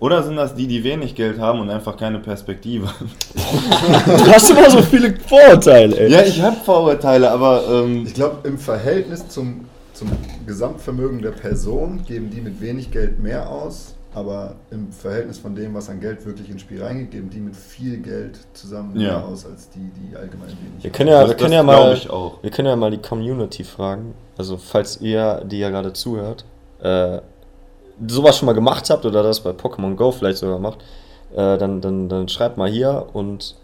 Oder sind das die, die wenig Geld haben und einfach keine Perspektive? Du hast immer so viele Vorurteile, ey. ja, ich habe Vorurteile, aber ähm, Ich glaube, im Verhältnis zum, zum Gesamtvermögen der Person geben die mit wenig Geld mehr aus, aber im Verhältnis von dem, was an Geld wirklich ins Spiel reingeht, geben die mit viel Geld zusammen Ja. mehr aus als die, die allgemein wenig Wir können ja, Das- wir können das ja glaub mal, ich auch. wir können ja mal die Community fragen. Also falls ihr, die ja gerade zuhört, äh, sowas schon mal gemacht habt oder das bei Pokémon Go vielleicht sogar macht, äh, dann, dann, dann schreibt mal hier und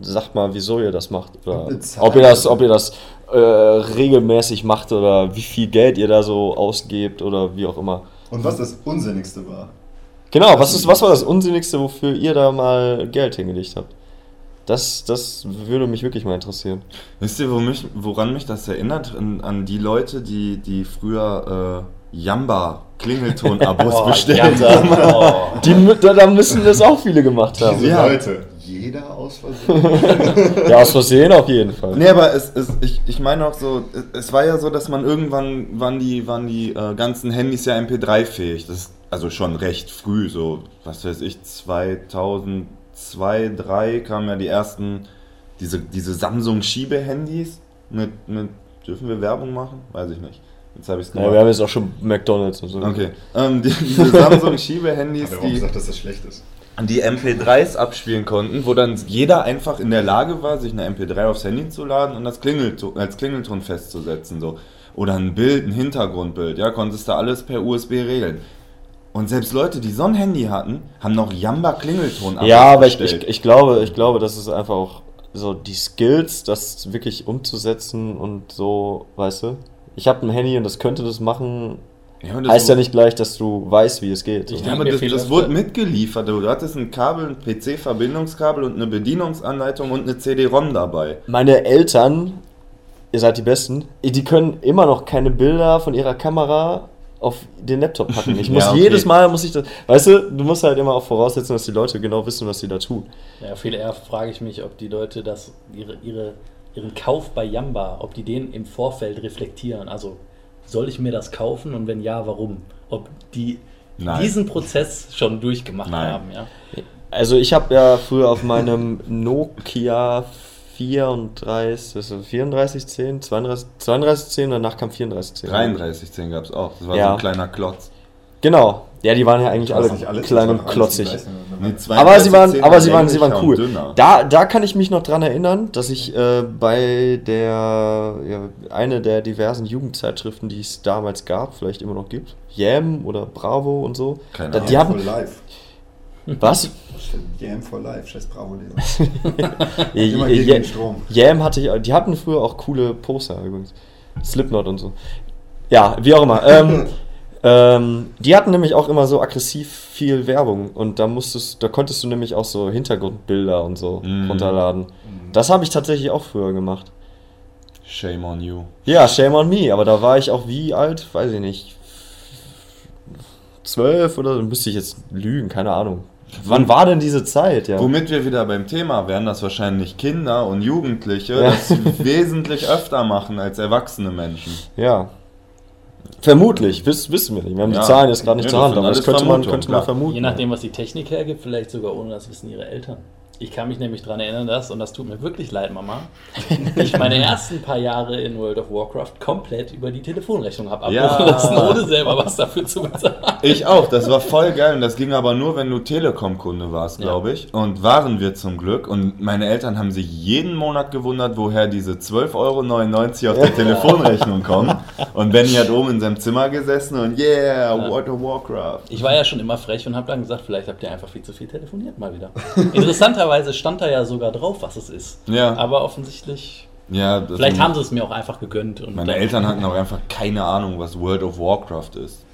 sagt mal, wieso ihr das macht oder ob ihr das, ob ihr das äh, regelmäßig macht oder wie viel Geld ihr da so ausgebt oder wie auch immer. Und was das Unsinnigste war. Genau, was ist, was war das Unsinnigste, wofür ihr da mal Geld hingelegt habt? Das, das würde mich wirklich mal interessieren. Wisst ihr, wo mich, woran mich das erinnert? An, an die Leute, die, die früher äh, Jamba-Klingelton-Abos Oh, bestellt haben. oh. Die, da, da müssen das auch viele gemacht haben. Diese Ja. Leute. Jeder aus Versehen. Ja, aus Versehen auf jeden Fall. Nee, aber es, es, ich, ich meine auch so, es, es war ja so, dass man irgendwann waren die, waren die äh, ganzen Handys ja MP3-fähig. Das ist also schon recht früh, so, was weiß ich, 2002, 2003 kamen ja die ersten, diese, diese Samsung-Schiebe-Handys mit, mit, dürfen wir Werbung machen? Weiß ich nicht. Jetzt habe ich es Ja, wir haben jetzt auch schon McDonalds und so. Okay, ähm, die, diese Samsung-Schiebe-Handys, die, gesagt, dass das schlecht ist. die MP3s abspielen konnten, wo dann jeder einfach in der Lage war, sich eine MP3 aufs Handy zu laden und das Klingelton, als Klingelton festzusetzen. So. Oder ein Bild, ein Hintergrundbild, ja, konntest du alles per USB regeln. Und selbst Leute, die so ein Handy hatten, haben noch Jamba Klingelton Ja, aber ich, ich, ich glaube, ich glaube, das ist einfach auch so die Skills, das wirklich umzusetzen und so, weißt du? Ich habe ein Handy und das könnte das machen. ja, und das Heißt ja nicht gleich, dass du weißt, wie es geht. Ich Ja, denk aber mir das, das wurde mitgeliefert. Du hattest ein Kabel, ein PC-Verbindungskabel und eine Bedienungsanleitung und eine CD-ROM dabei. Meine Eltern, ihr seid die Besten, die können immer noch keine Bilder von ihrer Kamera auf den Laptop packen. Ich muss Ja, okay. jedes Mal, muss ich das, weißt du, du musst halt immer auch voraussetzen, dass die Leute genau wissen, was sie da tun. Ja, viel eher frage ich mich, ob die Leute das, ihre, ihre, ihren Kauf bei Yamba, ob die den im Vorfeld reflektieren. Also, soll ich mir das kaufen und wenn ja, warum? Ob die Nein. diesen Prozess schon durchgemacht Nein. haben, ja. Also ich habe ja früher auf meinem Nokia 34, das ist 3410, 32, 3210, danach kam 3410. 3310 gab es auch. Das war Ja. so ein kleiner Klotz. Genau. Ja, die waren ja eigentlich alle nicht alles, klein und klotzig. Nee, Aber sie waren, 3210 aber sie waren, sie waren cool. dünner. Da, da kann ich mich noch dran erinnern, dass ich äh, bei der, ja, eine der diversen Jugendzeitschriften, die es damals gab, vielleicht immer noch gibt, Yam oder Bravo und so, Keine da, Ahnung. die Jam hatten, for Life. was? Jam for Life, scheiß Bravo-Leser. Immer Yam gegen den Strom. Yam hatte ich, die hatten früher auch coole Poster übrigens. Slipknot und so. Ja, wie auch immer. Ähm, ähm, die hatten nämlich auch immer so aggressiv viel Werbung und da musstest, da konntest du nämlich auch so Hintergrundbilder und so Mhm. runterladen. Das habe ich tatsächlich auch früher gemacht. Shame on you. Ja, shame on me, aber da war ich auch wie alt, weiß ich nicht. Zwölf oder so, müsste ich jetzt lügen, keine Ahnung. Wann war denn diese Zeit, ja? Womit wir wieder beim Thema wären, dass wahrscheinlich Kinder und Jugendliche Ja. das wesentlich öfter machen als erwachsene Menschen. Ja. Vermutlich, wiss, wissen wir nicht. Wir haben Ja. die Zahlen jetzt gerade nicht Ja, zur das Hand, aber das alles könnte man, könnte man vermuten. Je nachdem, was die Technik hergibt, vielleicht sogar ohne das Wissen ihrer Eltern. Ich kann mich nämlich daran erinnern, dass, und das tut mir wirklich leid, Mama, ich meine ersten paar Jahre in World of Warcraft komplett über die Telefonrechnung habe Ja. abrufen lassen, ohne selber was dafür zu bezahlen. Ich auch, das war voll geil und das ging aber nur, wenn du Telekom-Kunde warst, Ja. glaube ich. Und waren wir zum Glück. Und meine Eltern haben sich jeden Monat gewundert, woher diese 12,99 Euro auf der Telefonrechnung kommen. Und Benny hat oben in seinem Zimmer gesessen und yeah, Ja. World of Warcraft. Ich war ja schon immer frech und habe dann gesagt, vielleicht habt ihr einfach viel zu viel telefoniert mal wieder. Interessanterweise stand da ja sogar drauf, was es ist. Ja, Aber offensichtlich, ja vielleicht haben sie es mir auch einfach gegönnt. Und Meine Eltern hatten auch einfach keine Ahnung, was World of Warcraft ist.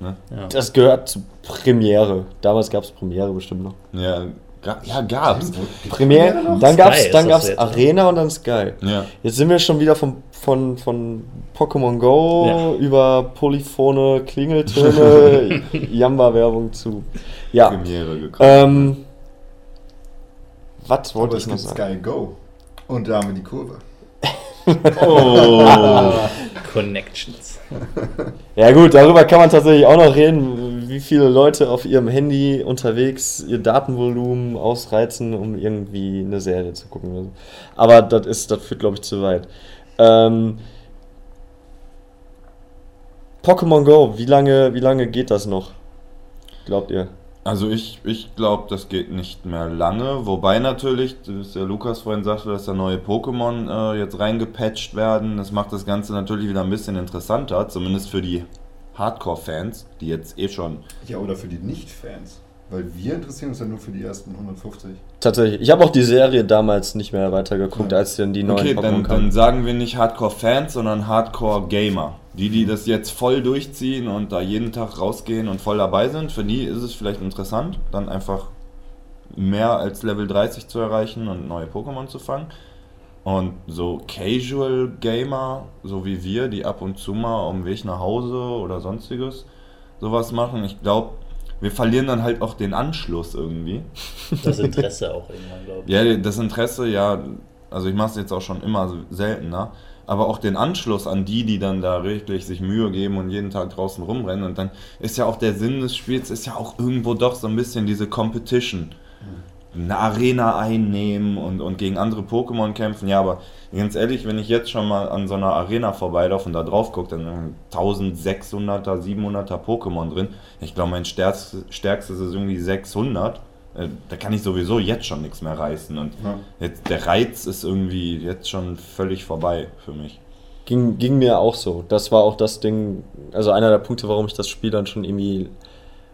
Ne? Ja. Das gehört zu Premiere. Damals gab es Premiere bestimmt noch. Ja, ga, ja gab's. Premiere, dann Sky gab es ist dann gab's Arena und dann Sky. Ja. Jetzt sind wir schon wieder vom, von, von Pokémon Go Ja. über polyphone Klingeltöne, Jamba-Werbung zu. Ja. Premiere gekommen. Ähm, was wollte ich es noch gibt sagen? Sky Go. Und da haben wir die Kurve. Oh. Connections. Ja gut, darüber kann man tatsächlich auch noch reden, wie viele Leute auf ihrem Handy unterwegs ihr Datenvolumen ausreizen, um irgendwie eine Serie zu gucken. Aber das ist, das führt glaube ich zu weit. Ähm, Pokémon Go, wie lange, wie lange geht das noch? Glaubt ihr? Also ich, ich glaube, das geht nicht mehr lange. Wobei natürlich, das der Lukas vorhin sagte, dass da neue Pokémon äh, jetzt reingepatcht werden. Das macht das Ganze natürlich wieder ein bisschen interessanter, zumindest für die Hardcore-Fans, die jetzt eh schon. Ja, oder für die Nicht-Fans. Weil wir interessieren uns ja nur für die ersten 150. Tatsächlich. Ich habe auch die Serie damals nicht mehr weitergeguckt, Ja. als dann die neuen Okay, Pokémon dann, kamen. dann sagen wir nicht Hardcore-Fans, sondern Hardcore-Gamer. Die, die das jetzt voll durchziehen und da jeden Tag rausgehen und voll dabei sind, für die ist es vielleicht interessant, dann einfach mehr als Level 30 zu erreichen und neue Pokémon zu fangen. Und so Casual Gamer, so wie wir, die ab und zu mal auf dem Weg nach Hause oder sonstiges sowas machen, ich glaube, wir verlieren dann halt auch den Anschluss irgendwie. Das Interesse auch irgendwann, glaube ich. Ja, das Interesse, ja, also ich mache es jetzt auch schon immer seltener, aber auch den Anschluss an die, die dann da wirklich sich Mühe geben und jeden Tag draußen rumrennen. Und dann ist ja auch der Sinn des Spiels, ist ja auch irgendwo doch so ein bisschen diese Competition. Eine Arena einnehmen und, und gegen andere Pokémon kämpfen. Ja, aber ganz ehrlich, wenn ich jetzt schon mal an so einer Arena vorbeilaufe und da drauf gucke, dann 1600er, 700er Pokémon drin. Ich glaube, mein stärkstes, stärkstes ist irgendwie 600 äh, da kann ich sowieso jetzt schon nichts mehr reißen. Und Ja. jetzt, der Reiz ist irgendwie jetzt schon völlig vorbei für mich. Ging, ging mir auch so. Das war auch das Ding, also einer der Punkte, warum ich das Spiel dann schon irgendwie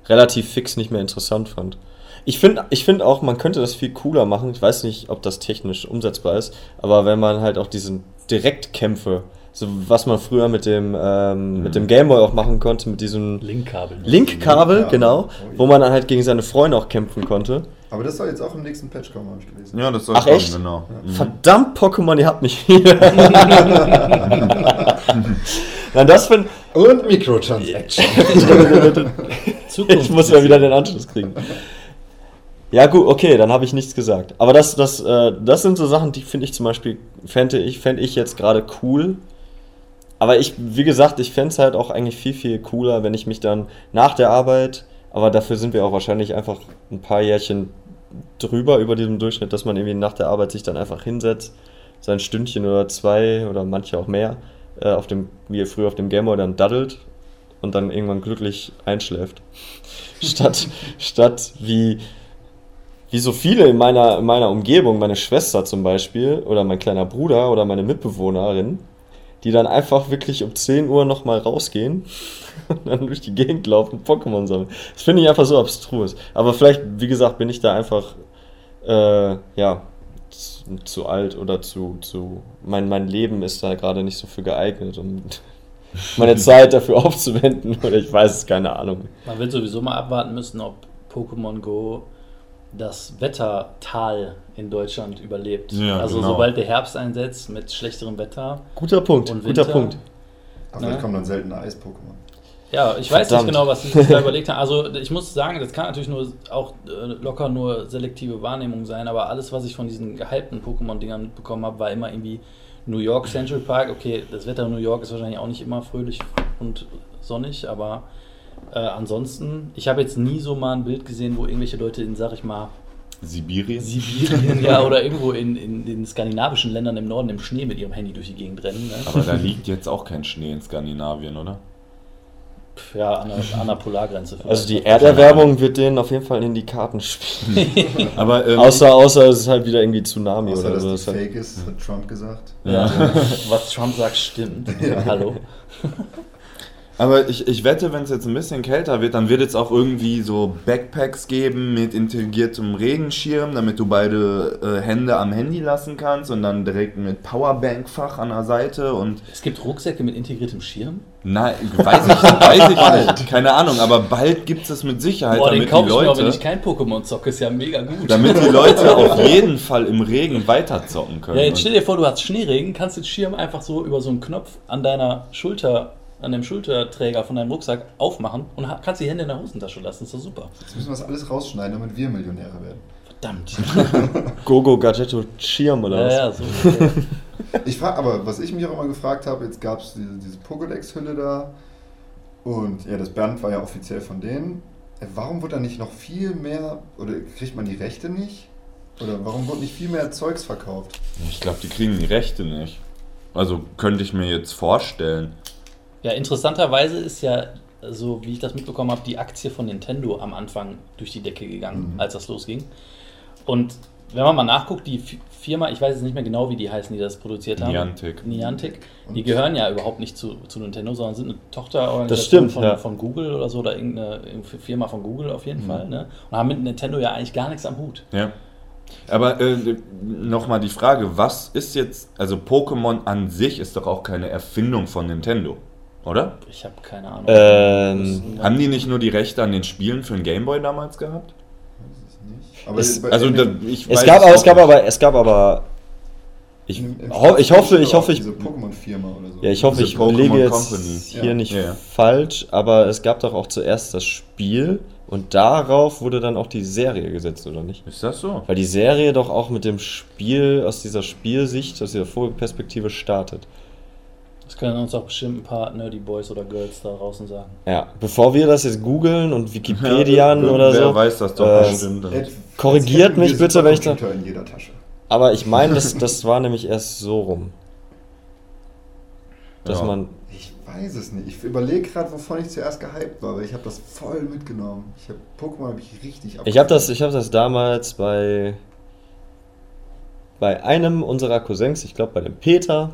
relativ fix nicht mehr interessant fand. Ich finde ich find auch, man könnte das viel cooler machen. Ich weiß nicht, ob das technisch umsetzbar ist, aber wenn man halt auch diesen Direktkämpfe, so was man früher mit dem, ähm, mit dem Gameboy auch machen konnte, mit diesem Linkkabel. Linkkabel, Ja. genau, Oh wo ja. man dann halt gegen seine Freunde auch kämpfen konnte. Aber das soll jetzt auch im nächsten Patch kommen, habe ich gelesen. Ja, das soll Ach, kommen, echt? genau. Mhm. Verdammt, Pokémon, ihr habt mich hier. Nein, das finde Und Microtransaction. Ich muss mal wieder den Anschluss kriegen. Ja, gut, okay, dann habe ich nichts gesagt. Aber das, das, äh, das sind so Sachen, die finde ich zum Beispiel, fände ich, fänd ich jetzt gerade cool. Aber ich, wie gesagt, ich fände es halt auch eigentlich viel, viel cooler, wenn ich mich dann nach der Arbeit, aber dafür sind wir auch wahrscheinlich einfach ein paar Jährchen drüber über diesem Durchschnitt, dass man irgendwie nach der Arbeit sich dann einfach hinsetzt, sein Stündchen oder zwei oder manche auch mehr, äh, auf dem, wie ihr früher auf dem Gameboy dann daddelt und dann irgendwann glücklich einschläft. statt, statt wie, wie so viele in meiner, in meiner Umgebung, meine Schwester zum Beispiel oder mein kleiner Bruder oder meine Mitbewohnerin, die dann einfach wirklich um 10 Uhr nochmal rausgehen und dann durch die Gegend laufen und Pokémon sammeln. Das finde ich einfach so abstrus. Aber vielleicht, wie gesagt, bin ich da einfach, äh, ja, zu, zu alt oder zu, zu, mein, mein Leben ist da gerade nicht so für geeignet, um meine Zeit dafür aufzuwenden oder ich weiß es, keine Ahnung. Man wird sowieso mal abwarten müssen, ob Pokémon Go das Wettertal in Deutschland überlebt. Ja, also genau. sobald der Herbst einsetzt mit schlechterem Wetter. Guter Punkt, Und guter Winter. Punkt. Aber vielleicht Ne? kommen dann seltene Eis-Pokémon. Ja, ich weiß Verdammt. nicht genau, was sie sich da überlegt haben. Also ich muss sagen, das kann natürlich nur auch äh, locker nur selektive Wahrnehmung sein, aber alles, was ich von diesen gehypten Pokémon-Dingern mitbekommen habe, war immer irgendwie New York Central Park. Okay, das Wetter in New York ist wahrscheinlich auch nicht immer fröhlich und sonnig, aber äh, ansonsten, ich habe jetzt nie so mal ein Bild gesehen, wo irgendwelche Leute in, sag ich mal, Sibirien? Sibirien ja, oder irgendwo in, in den skandinavischen Ländern im Norden im Schnee mit ihrem Handy durch die Gegend rennen. Ne? Aber da liegt jetzt auch kein Schnee in Skandinavien, oder? Ja, an der, an der Polargrenze. vielleicht. Also die Erderwärmung wird denen auf jeden Fall in die Karten spielen. Aber ähm, außer, außer es ist halt wieder irgendwie Tsunami Außer, oder dass so. die Das ist fake ist, hat Trump gesagt. Ja. Was Trump sagt, stimmt. Hallo. Aber ich, ich wette, wenn es jetzt ein bisschen kälter wird, dann wird es auch irgendwie so Backpacks geben mit integriertem Regenschirm, damit du beide äh, Hände am Handy lassen kannst und dann direkt mit Powerbank-Fach an der Seite und Es gibt Rucksäcke mit integriertem Schirm. nein, weiß ich, weiß ich nicht, keine Ahnung, aber bald gibt es es mit Sicherheit, Boah, den damit die kaufe ich auch, wenn Leute, ich kein Pokémon zocke. Ist ja mega gut. damit die Leute auf jeden Fall im Regen weiterzocken können. ja, jetzt stell dir vor, du hast Schneeregen, kannst den Schirm einfach so über so einen Knopf an deiner Schulter, an dem Schulterträger von deinem Rucksack aufmachen und kannst die Hände in der Hosentasche lassen. ist doch super. Jetzt müssen wir das alles rausschneiden, damit wir Millionäre werden. Verdammt. Gogo Gadgetto Schirm oder Ja, was? ja, so. Ich frage, aber was ich mich auch immer gefragt habe, jetzt gab es diese, diese Pokédex-Hülle da und ja, das Band war ja offiziell von denen. Äh, Warum wird da nicht noch viel mehr, oder kriegt man die Rechte nicht? Oder warum wird nicht viel mehr Zeugs verkauft? Ich glaube, die kriegen die Rechte nicht. Also könnte ich mir jetzt vorstellen. Ja, interessanterweise ist ja, so wie ich das mitbekommen habe, die Aktie von Nintendo am Anfang durch die Decke gegangen, Mhm. als das losging. Und wenn man mal nachguckt, die Fi- Firma, ich weiß jetzt nicht mehr genau, wie die heißen, die das produziert haben. Niantic. Niantic. Die gehören ja überhaupt nicht zu, zu Nintendo, sondern sind eine Tochterorganisation stimmt, von, ja. von Google oder so, oder irgendeine irgendeine Firma von Google auf jeden Mhm. Fall. Ne? Und haben mit Nintendo ja eigentlich gar nichts am Hut. Ja. Aber äh, nochmal die Frage, was ist jetzt, also Pokémon an sich ist doch auch keine Erfindung von Nintendo, oder? Ich habe keine Ahnung. Ähm, Haben die nicht nur die Rechte an den Spielen für den Gameboy damals gehabt? Weiß es nicht. Aber Es- bei- Also da, ich Es gab, aber, es gab aber, es gab aber, ich, ho ich hoffe, ich hoffe, ich, Diese Pokémon-Firma oder so. ja, ich hoffe, Diese ich lege jetzt Company. hier Ja. nicht Ja, ja. falsch, aber es gab doch auch zuerst das Spiel und darauf wurde dann auch die Serie gesetzt, oder nicht? Ist das so? Weil die Serie doch auch mit dem Spiel, aus dieser Spielsicht, aus dieser Vogelperspektive startet. Das können uns auch bestimmt ein paar Nerdy Boys oder Girls da draußen sagen. Ja, bevor wir das jetzt googeln und Wikipedian Ja, oder wer so. weiß das doch äh, bestimmt. Korrigiert mich bitte, wenn ich da- in jeder Tasche. Aber ich meine, das, das war nämlich erst so rum. Dass Ja. man. Ich weiß es nicht. Ich überlege gerade, wovon ich zuerst gehypt war, weil ich habe das voll mitgenommen. Ich habe Pokémon habe ich richtig Ich habe das, ich hab das damals bei. Bei einem unserer Cousins, ich glaube bei dem Peter,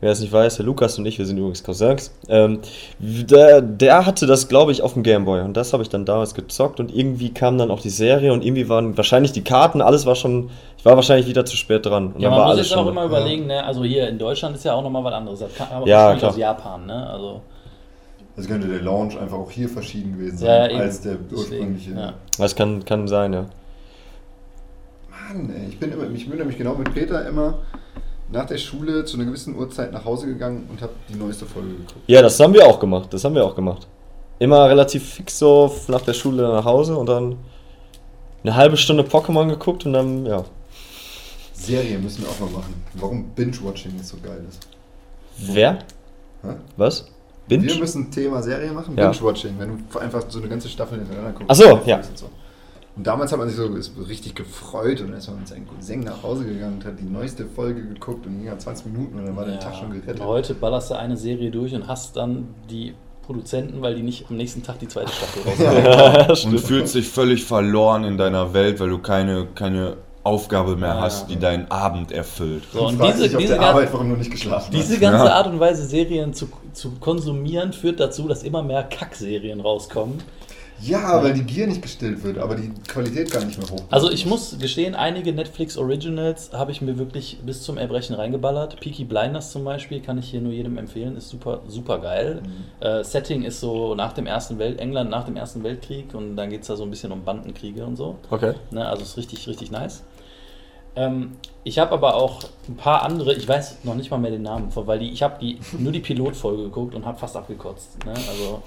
wer es nicht weiß, der Lukas und ich, wir sind übrigens Cousins, ähm, der, der hatte das, glaube ich, auf dem Gameboy und das habe ich dann damals gezockt und irgendwie kam dann auch die Serie und irgendwie waren wahrscheinlich die Karten, alles war schon, ich war wahrscheinlich wieder zu spät dran. Und Ja, man war muss jetzt auch immer überlegen, ne? also hier in Deutschland ist ja auch nochmal was anderes. Das kam aber Ja, klar. aus Japan, ne? Also, Also könnte der Launch einfach auch hier verschieden gewesen Ja, sein, eben. als der deswegen, ursprüngliche. ja. Das kann, kann sein, ja. Mann, ey, ich bin, immer, ich bin nämlich genau mit Peter immer nach der Schule zu einer gewissen Uhrzeit nach Hause gegangen und habe die neueste Folge geguckt. Ja, das haben wir auch gemacht. Das haben wir auch gemacht. Immer relativ fix so nach der Schule nach Hause und dann eine halbe Stunde Pokémon geguckt und dann, ja. Serien müssen wir auch mal machen. Warum Binge-Watching nicht so geil ist. Wer? Hä? Was? Wir Binge? müssen Thema Serie machen, Ja. Binge-Watching, wenn du einfach so eine ganze Staffel hintereinander guckst. Ach so, ja. Und, so. Und damals hat man sich so richtig gefreut und dann ist man mit seinem Cousin nach Hause gegangen und hat die neueste Folge geguckt und ging ja 20 Minuten und dann war der Tag schon gerettet. Heute ballerst du eine Serie durch und hast dann die Produzenten, weil die nicht am nächsten Tag die zweite Staffel rausbringen. Ja, Und fühlst dich völlig verloren in deiner Welt, weil du keine, keine Aufgabe mehr Ja. hast, die deinen Abend erfüllt. So, und fragst diese, diese, Arbeit, warum du nicht geschlafen diese hast. ganze Ja. Art und Weise, Serien zu, zu konsumieren, führt dazu, dass immer mehr Kackserien rauskommen. Ja, weil die Gier nicht gestillt wird, aber die Qualität gar nicht mehr hoch. Also ich muss gestehen, einige Netflix Originals habe ich mir wirklich bis zum Erbrechen reingeballert. Peaky Blinders zum Beispiel kann ich hier nur jedem empfehlen, ist super, super geil. Äh, Setting ist so nach dem Ersten Welt, England nach dem Ersten Weltkrieg und dann geht es da so ein bisschen um Bandenkriege und so. Okay. Ne, also ist richtig, richtig nice. Ähm, ich habe aber auch ein paar andere, ich weiß noch nicht mal mehr den Namen von, weil die, ich habe die, nur die Pilotfolge geguckt und habe fast abgekotzt. Ne? Also,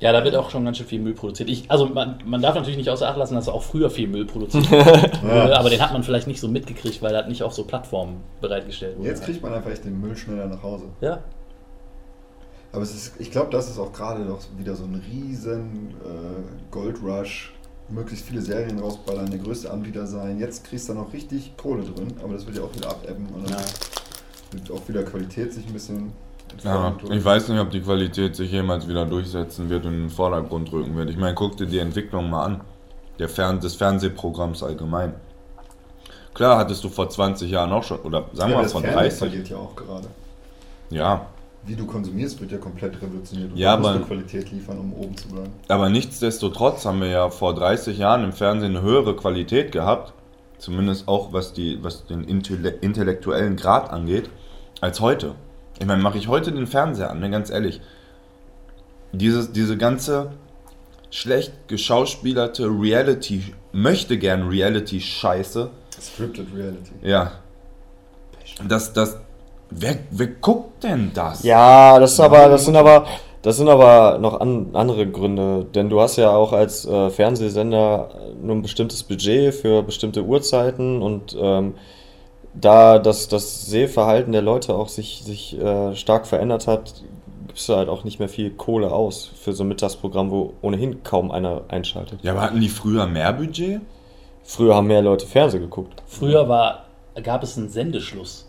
ja, da wird auch schon ganz schön viel Müll produziert. Ich, also man, man darf natürlich nicht außer Acht lassen, dass auch früher viel Müll produziert wurde, aber den hat man vielleicht nicht so mitgekriegt, weil das nicht auf so Plattformen bereitgestellt wurde. Jetzt kriegt man einfach echt den Müll schneller nach Hause. ja, Aber es ist, ich glaube, das ist auch gerade noch wieder so ein riesen äh, Goldrush. Möglichst viele Serien rausballern, der größte Anbieter sein. Jetzt kriegst du da noch richtig Kohle drin, aber das wird ja auch wieder abebben und dann ja. wird auch wieder Qualität sich ein bisschen Ja, ich weiß nicht, ob die Qualität sich jemals wieder durchsetzen wird und in den Vordergrund rücken wird. Ich meine, guck dir die Entwicklung mal an. Der Fern des Fernsehprogramms allgemein. Klar hattest du vor 20 Jahren auch schon, oder sagen ja, wir mal das vor Fernsehen 30. verliert ja auch gerade. Ja, Wie du konsumierst, wird ja komplett revolutioniert. Und Ja, du musst aber- Qualität liefern, um oben zu bleiben. aber nichtsdestotrotz haben wir ja vor 30 Jahren im Fernsehen eine höhere Qualität gehabt. Zumindest auch was, die, was den Intelle intellektuellen Grad angeht, als heute. Ich meine, mache ich heute den Fernseher an, ne, ganz ehrlich. Dieses, diese ganze schlecht geschauspielerte Reality, möchte gern Reality-Scheiße, Scripted Reality. ja. Das, das, wer, wer guckt denn das? Ja, das ist aber, das sind aber, das sind aber noch an, andere Gründe, denn du hast ja auch als äh, Fernsehsender nur ein bestimmtes Budget für bestimmte Uhrzeiten und ähm, da das, das Sehverhalten der Leute auch sich, sich äh, stark verändert hat, gibst du halt auch nicht mehr viel Kohle aus für so ein Mittagsprogramm, wo ohnehin kaum einer einschaltet. Ja, aber hatten die früher mehr Budget? Früher haben mehr Leute Fernsehen geguckt. Früher war, gab es einen Sendeschluss.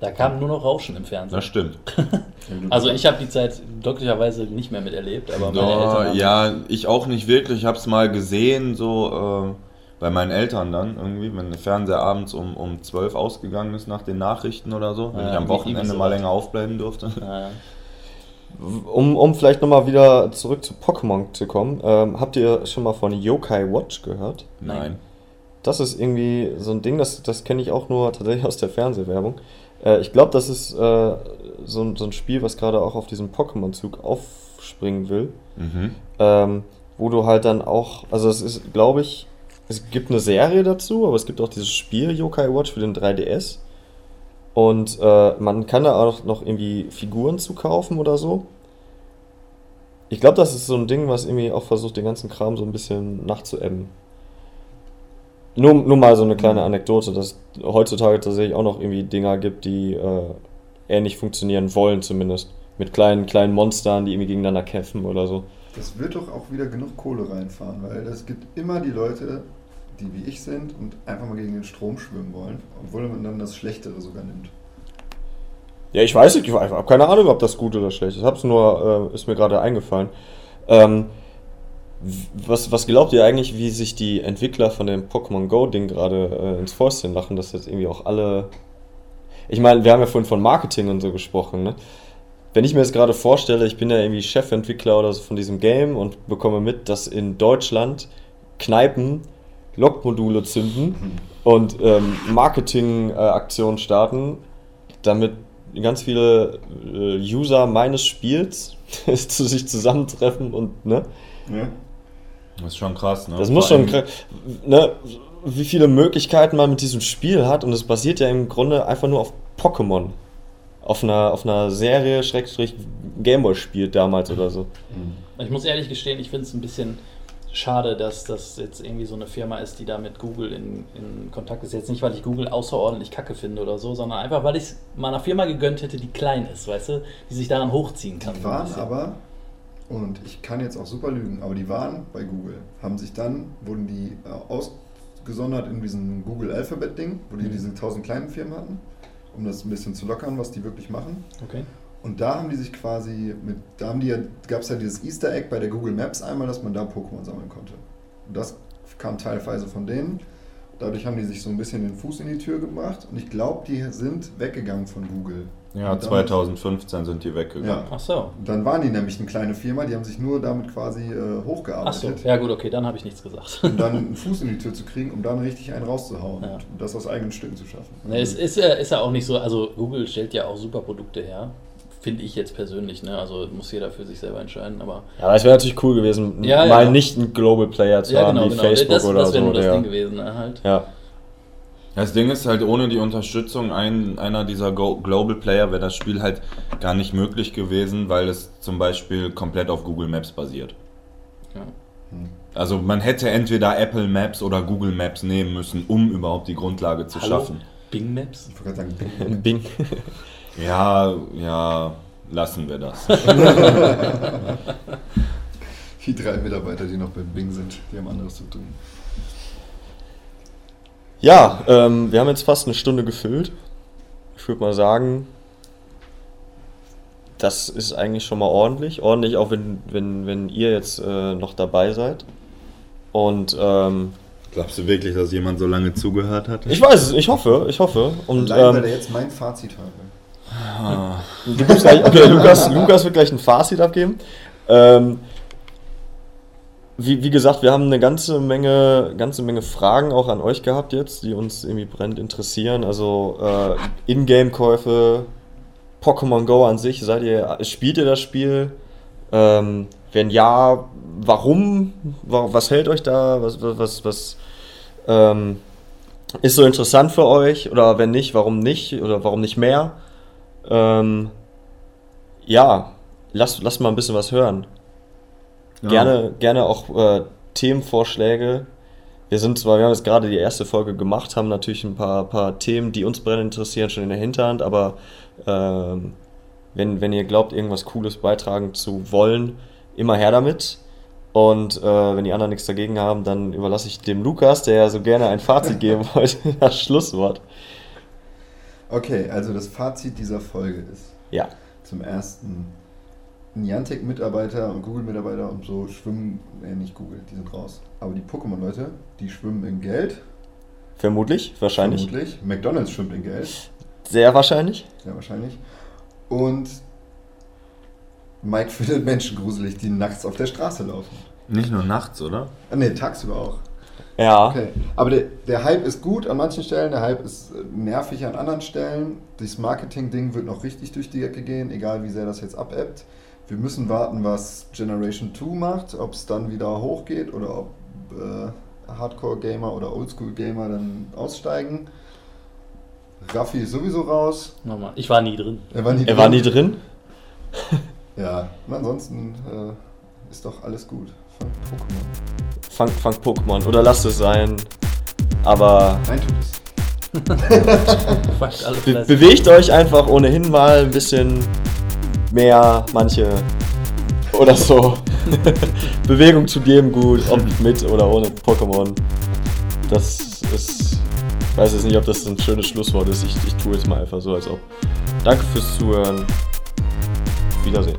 Da kam nur noch Rauschen im Fernsehen. Das stimmt. Also ich habe die Zeit glücklicherweise nicht mehr miterlebt, aber meine Eltern Ja, haben ja, ich auch nicht wirklich. Ich habe es mal gesehen, so äh, bei meinen Eltern dann irgendwie, wenn der Fernseher abends um, um 12 ausgegangen ist nach den Nachrichten oder so, wenn Ja, ich am Wochenende mal länger aufbleiben durfte. Ja, Um, um vielleicht nochmal wieder zurück zu Pokémon zu kommen, ähm, habt ihr schon mal von Yokai Watch gehört? Nein. Das ist irgendwie so ein Ding, das, das kenne ich auch nur tatsächlich aus der Fernsehwerbung. Äh, ich glaube, das ist äh, so, ein- so ein Spiel, was gerade auch auf diesem Pokémon-Zug aufspringen will. Mhm. Ähm, wo du halt dann auch, also es ist, glaube ich, Es gibt eine Serie dazu, aber es gibt auch dieses Spiel Yokai Watch für den 3DS. Und äh, man kann da auch noch irgendwie Figuren zu kaufen oder so. Ich glaube, das ist so ein Ding, was irgendwie auch versucht, den ganzen Kram so ein bisschen nachzuebben. Nur, nur mal so eine kleine Anekdote, dass es heutzutage tatsächlich auch noch irgendwie Dinger gibt, die äh, ähnlich funktionieren wollen, zumindest. Mit kleinen, kleinen Monstern, die irgendwie gegeneinander kämpfen oder so. Das wird doch auch wieder genug Kohle reinfahren, weil es gibt immer die Leute, die wie ich sind und einfach mal gegen den Strom schwimmen wollen, obwohl man dann das Schlechtere sogar nimmt. Ja, ich weiß nicht, ich habe keine Ahnung, ob das gut oder schlecht ist. Hab's nur, äh, ist mir gerade eingefallen. Ähm, was, was glaubt ihr eigentlich, wie sich die Entwickler von dem Pokémon Go-Ding gerade äh, ins Fäustchen lachen, dass jetzt irgendwie auch alle. Ich meine, wir haben ja vorhin von Marketing und so gesprochen, ne? Wenn ich mir jetzt gerade vorstelle, ich bin ja irgendwie Chefentwickler oder so von diesem Game und bekomme mit, dass in Deutschland Kneipen Lokmodule zünden und ähm, Marketingaktionen starten, damit ganz viele äh, User meines Spiels zu sich zusammentreffen und ne, Ja? Das ist schon krass, ne? das muss schon allem- kra- ne, wie viele Möglichkeiten man mit diesem Spiel hat und es basiert ja im Grunde einfach nur auf Pokémon. Auf einer, auf einer Serie, Schrägstrich Gameboy spielt damals oder so. Ich muss ehrlich gestehen, ich finde es ein bisschen schade, dass das jetzt irgendwie so eine Firma ist, die da mit Google in, in Kontakt ist. Jetzt nicht, weil ich Google außerordentlich kacke finde oder so, sondern einfach, weil ich es meiner Firma gegönnt hätte, die klein ist, weißt du, die sich daran hochziehen kann. Die waren aber, und ich kann jetzt auch super lügen, aber die waren bei Google, haben sich dann, wurden die äh, ausgesondert in diesem Google Alphabet Ding, wo die Mhm. diese tausend kleinen Firmen hatten, um das ein bisschen zu lockern, was die wirklich machen. Okay. Und da haben die sich quasi mit, da haben die ja, gab es ja dieses Easter Egg bei der Google Maps einmal, dass man da Pokémon sammeln konnte. Und das kam teilweise von denen. Dadurch haben die sich so ein bisschen den Fuß in die Tür gemacht und ich glaube, die sind weggegangen von Google. Ja, Und dann- 2015 sind die weggegangen. Ja. Ach so. Und dann waren die nämlich eine kleine Firma, die haben sich nur damit quasi äh, Ach so. hochgearbeitet. Ja gut, okay, dann habe ich nichts gesagt. Um dann einen Fuß in die Tür zu kriegen, um dann richtig einen rauszuhauen Ja. und das aus eigenen Stücken zu schaffen. Ne, es ist, ist ja auch nicht so, also Google stellt ja auch super Produkte her. Finde ich jetzt persönlich, ne? Also muss jeder für sich selber entscheiden, aber. Ja, aber es wäre natürlich cool gewesen, Ja, mal ja. nicht einen Global Player zu Ja, haben genau, wie genau. Facebook das oder das wäre so. nur das der- Ding gewesen, ne? Halt. ja. Das Ding ist halt, ohne die Unterstützung ein, einer dieser Go Global Player wäre das Spiel halt gar nicht möglich gewesen, weil es zum Beispiel komplett auf Google Maps basiert. Ja. Also man hätte entweder Apple Maps oder Google Maps nehmen müssen, um überhaupt die Grundlage zu Hallo? schaffen. Bing Maps? Ich wollte gerade sagen, Bing. Ja, ja, lassen wir das. die drei Mitarbeiter, die noch bei Bing sind, die haben anderes zu tun. Ja, ähm, wir haben jetzt fast eine Stunde gefüllt. Ich würde mal sagen, das ist eigentlich schon mal ordentlich. Ordentlich, auch wenn, wenn, wenn ihr jetzt äh, noch dabei seid. Und ähm, Glaubst du wirklich, dass jemand so lange zugehört hat? ich weiß es, ich hoffe, ich hoffe. Und Allein, weil ähm, er jetzt mein Fazit habe. Du gibst gleich, okay, Lukas, Lukas wird gleich ein Fazit abgeben. Ähm, wie, wie gesagt, wir haben eine ganze Menge, ganze Menge Fragen auch an euch gehabt jetzt, die uns irgendwie brennend interessieren. Also äh, Ingame-Käufe, Pokémon Go an sich, seid ihr, spielt ihr das Spiel? Ähm, wenn ja, warum? Wa- Was hält euch da? Was, was, was, was ähm, ist so interessant für euch? Oder wenn nicht, warum nicht? Oder warum nicht mehr? Ähm, ja, lasst, lasst mal ein bisschen was hören. Ja. Gerne, gerne auch äh, Themenvorschläge. Wir sind zwar, wir haben jetzt gerade die erste Folge gemacht, haben natürlich ein paar, paar Themen, die uns brennend interessieren, schon in der Hinterhand, aber ähm, wenn, wenn ihr glaubt, irgendwas Cooles beitragen zu wollen, immer her damit. Und äh, wenn die anderen nichts dagegen haben, dann überlasse ich dem Lukas, der ja so gerne ein Fazit geben wollte, das Schlusswort. Okay, also das Fazit dieser Folge ist Ja. zum ersten Niantic-Mitarbeiter und Google-Mitarbeiter und so schwimmen, äh, nicht Google, die sind raus. Aber die Pokémon-Leute, die schwimmen in Geld. Vermutlich, wahrscheinlich. Vermutlich. McDonalds schwimmt in Geld. Sehr wahrscheinlich. Ja, wahrscheinlich. Und Mike findet Menschen gruselig, die nachts auf der Straße laufen. Nicht nur nachts, oder? Ah, ne, tagsüber auch. Ja. Okay. Aber der, der Hype ist gut an manchen Stellen, der Hype ist äh, nervig an anderen Stellen. Das Marketing-Ding wird noch richtig durch die Ecke gehen, egal wie sehr das jetzt abebbt. Wir müssen warten, was Generation 2 macht, ob es dann wieder hochgeht oder ob äh, Hardcore-Gamer oder Oldschool-Gamer dann aussteigen. Raffi ist sowieso raus. Nochmal. Ich war nie drin. Er war nie Er war nie drin. Ja, und ansonsten äh, ist doch alles gut. Von Pokémon. Fang, fang Pokémon oder lasst es sein. Aber Nein, tut es. Be bewegt euch einfach ohnehin mal ein bisschen mehr, manche oder so. Bewegung zu geben, gut, ob mit oder ohne Pokémon. Das ist. Ich weiß jetzt nicht, ob das ein schönes Schlusswort ist. Ich, ich tue es mal einfach so, als ob. Danke fürs Zuhören. Wiedersehen.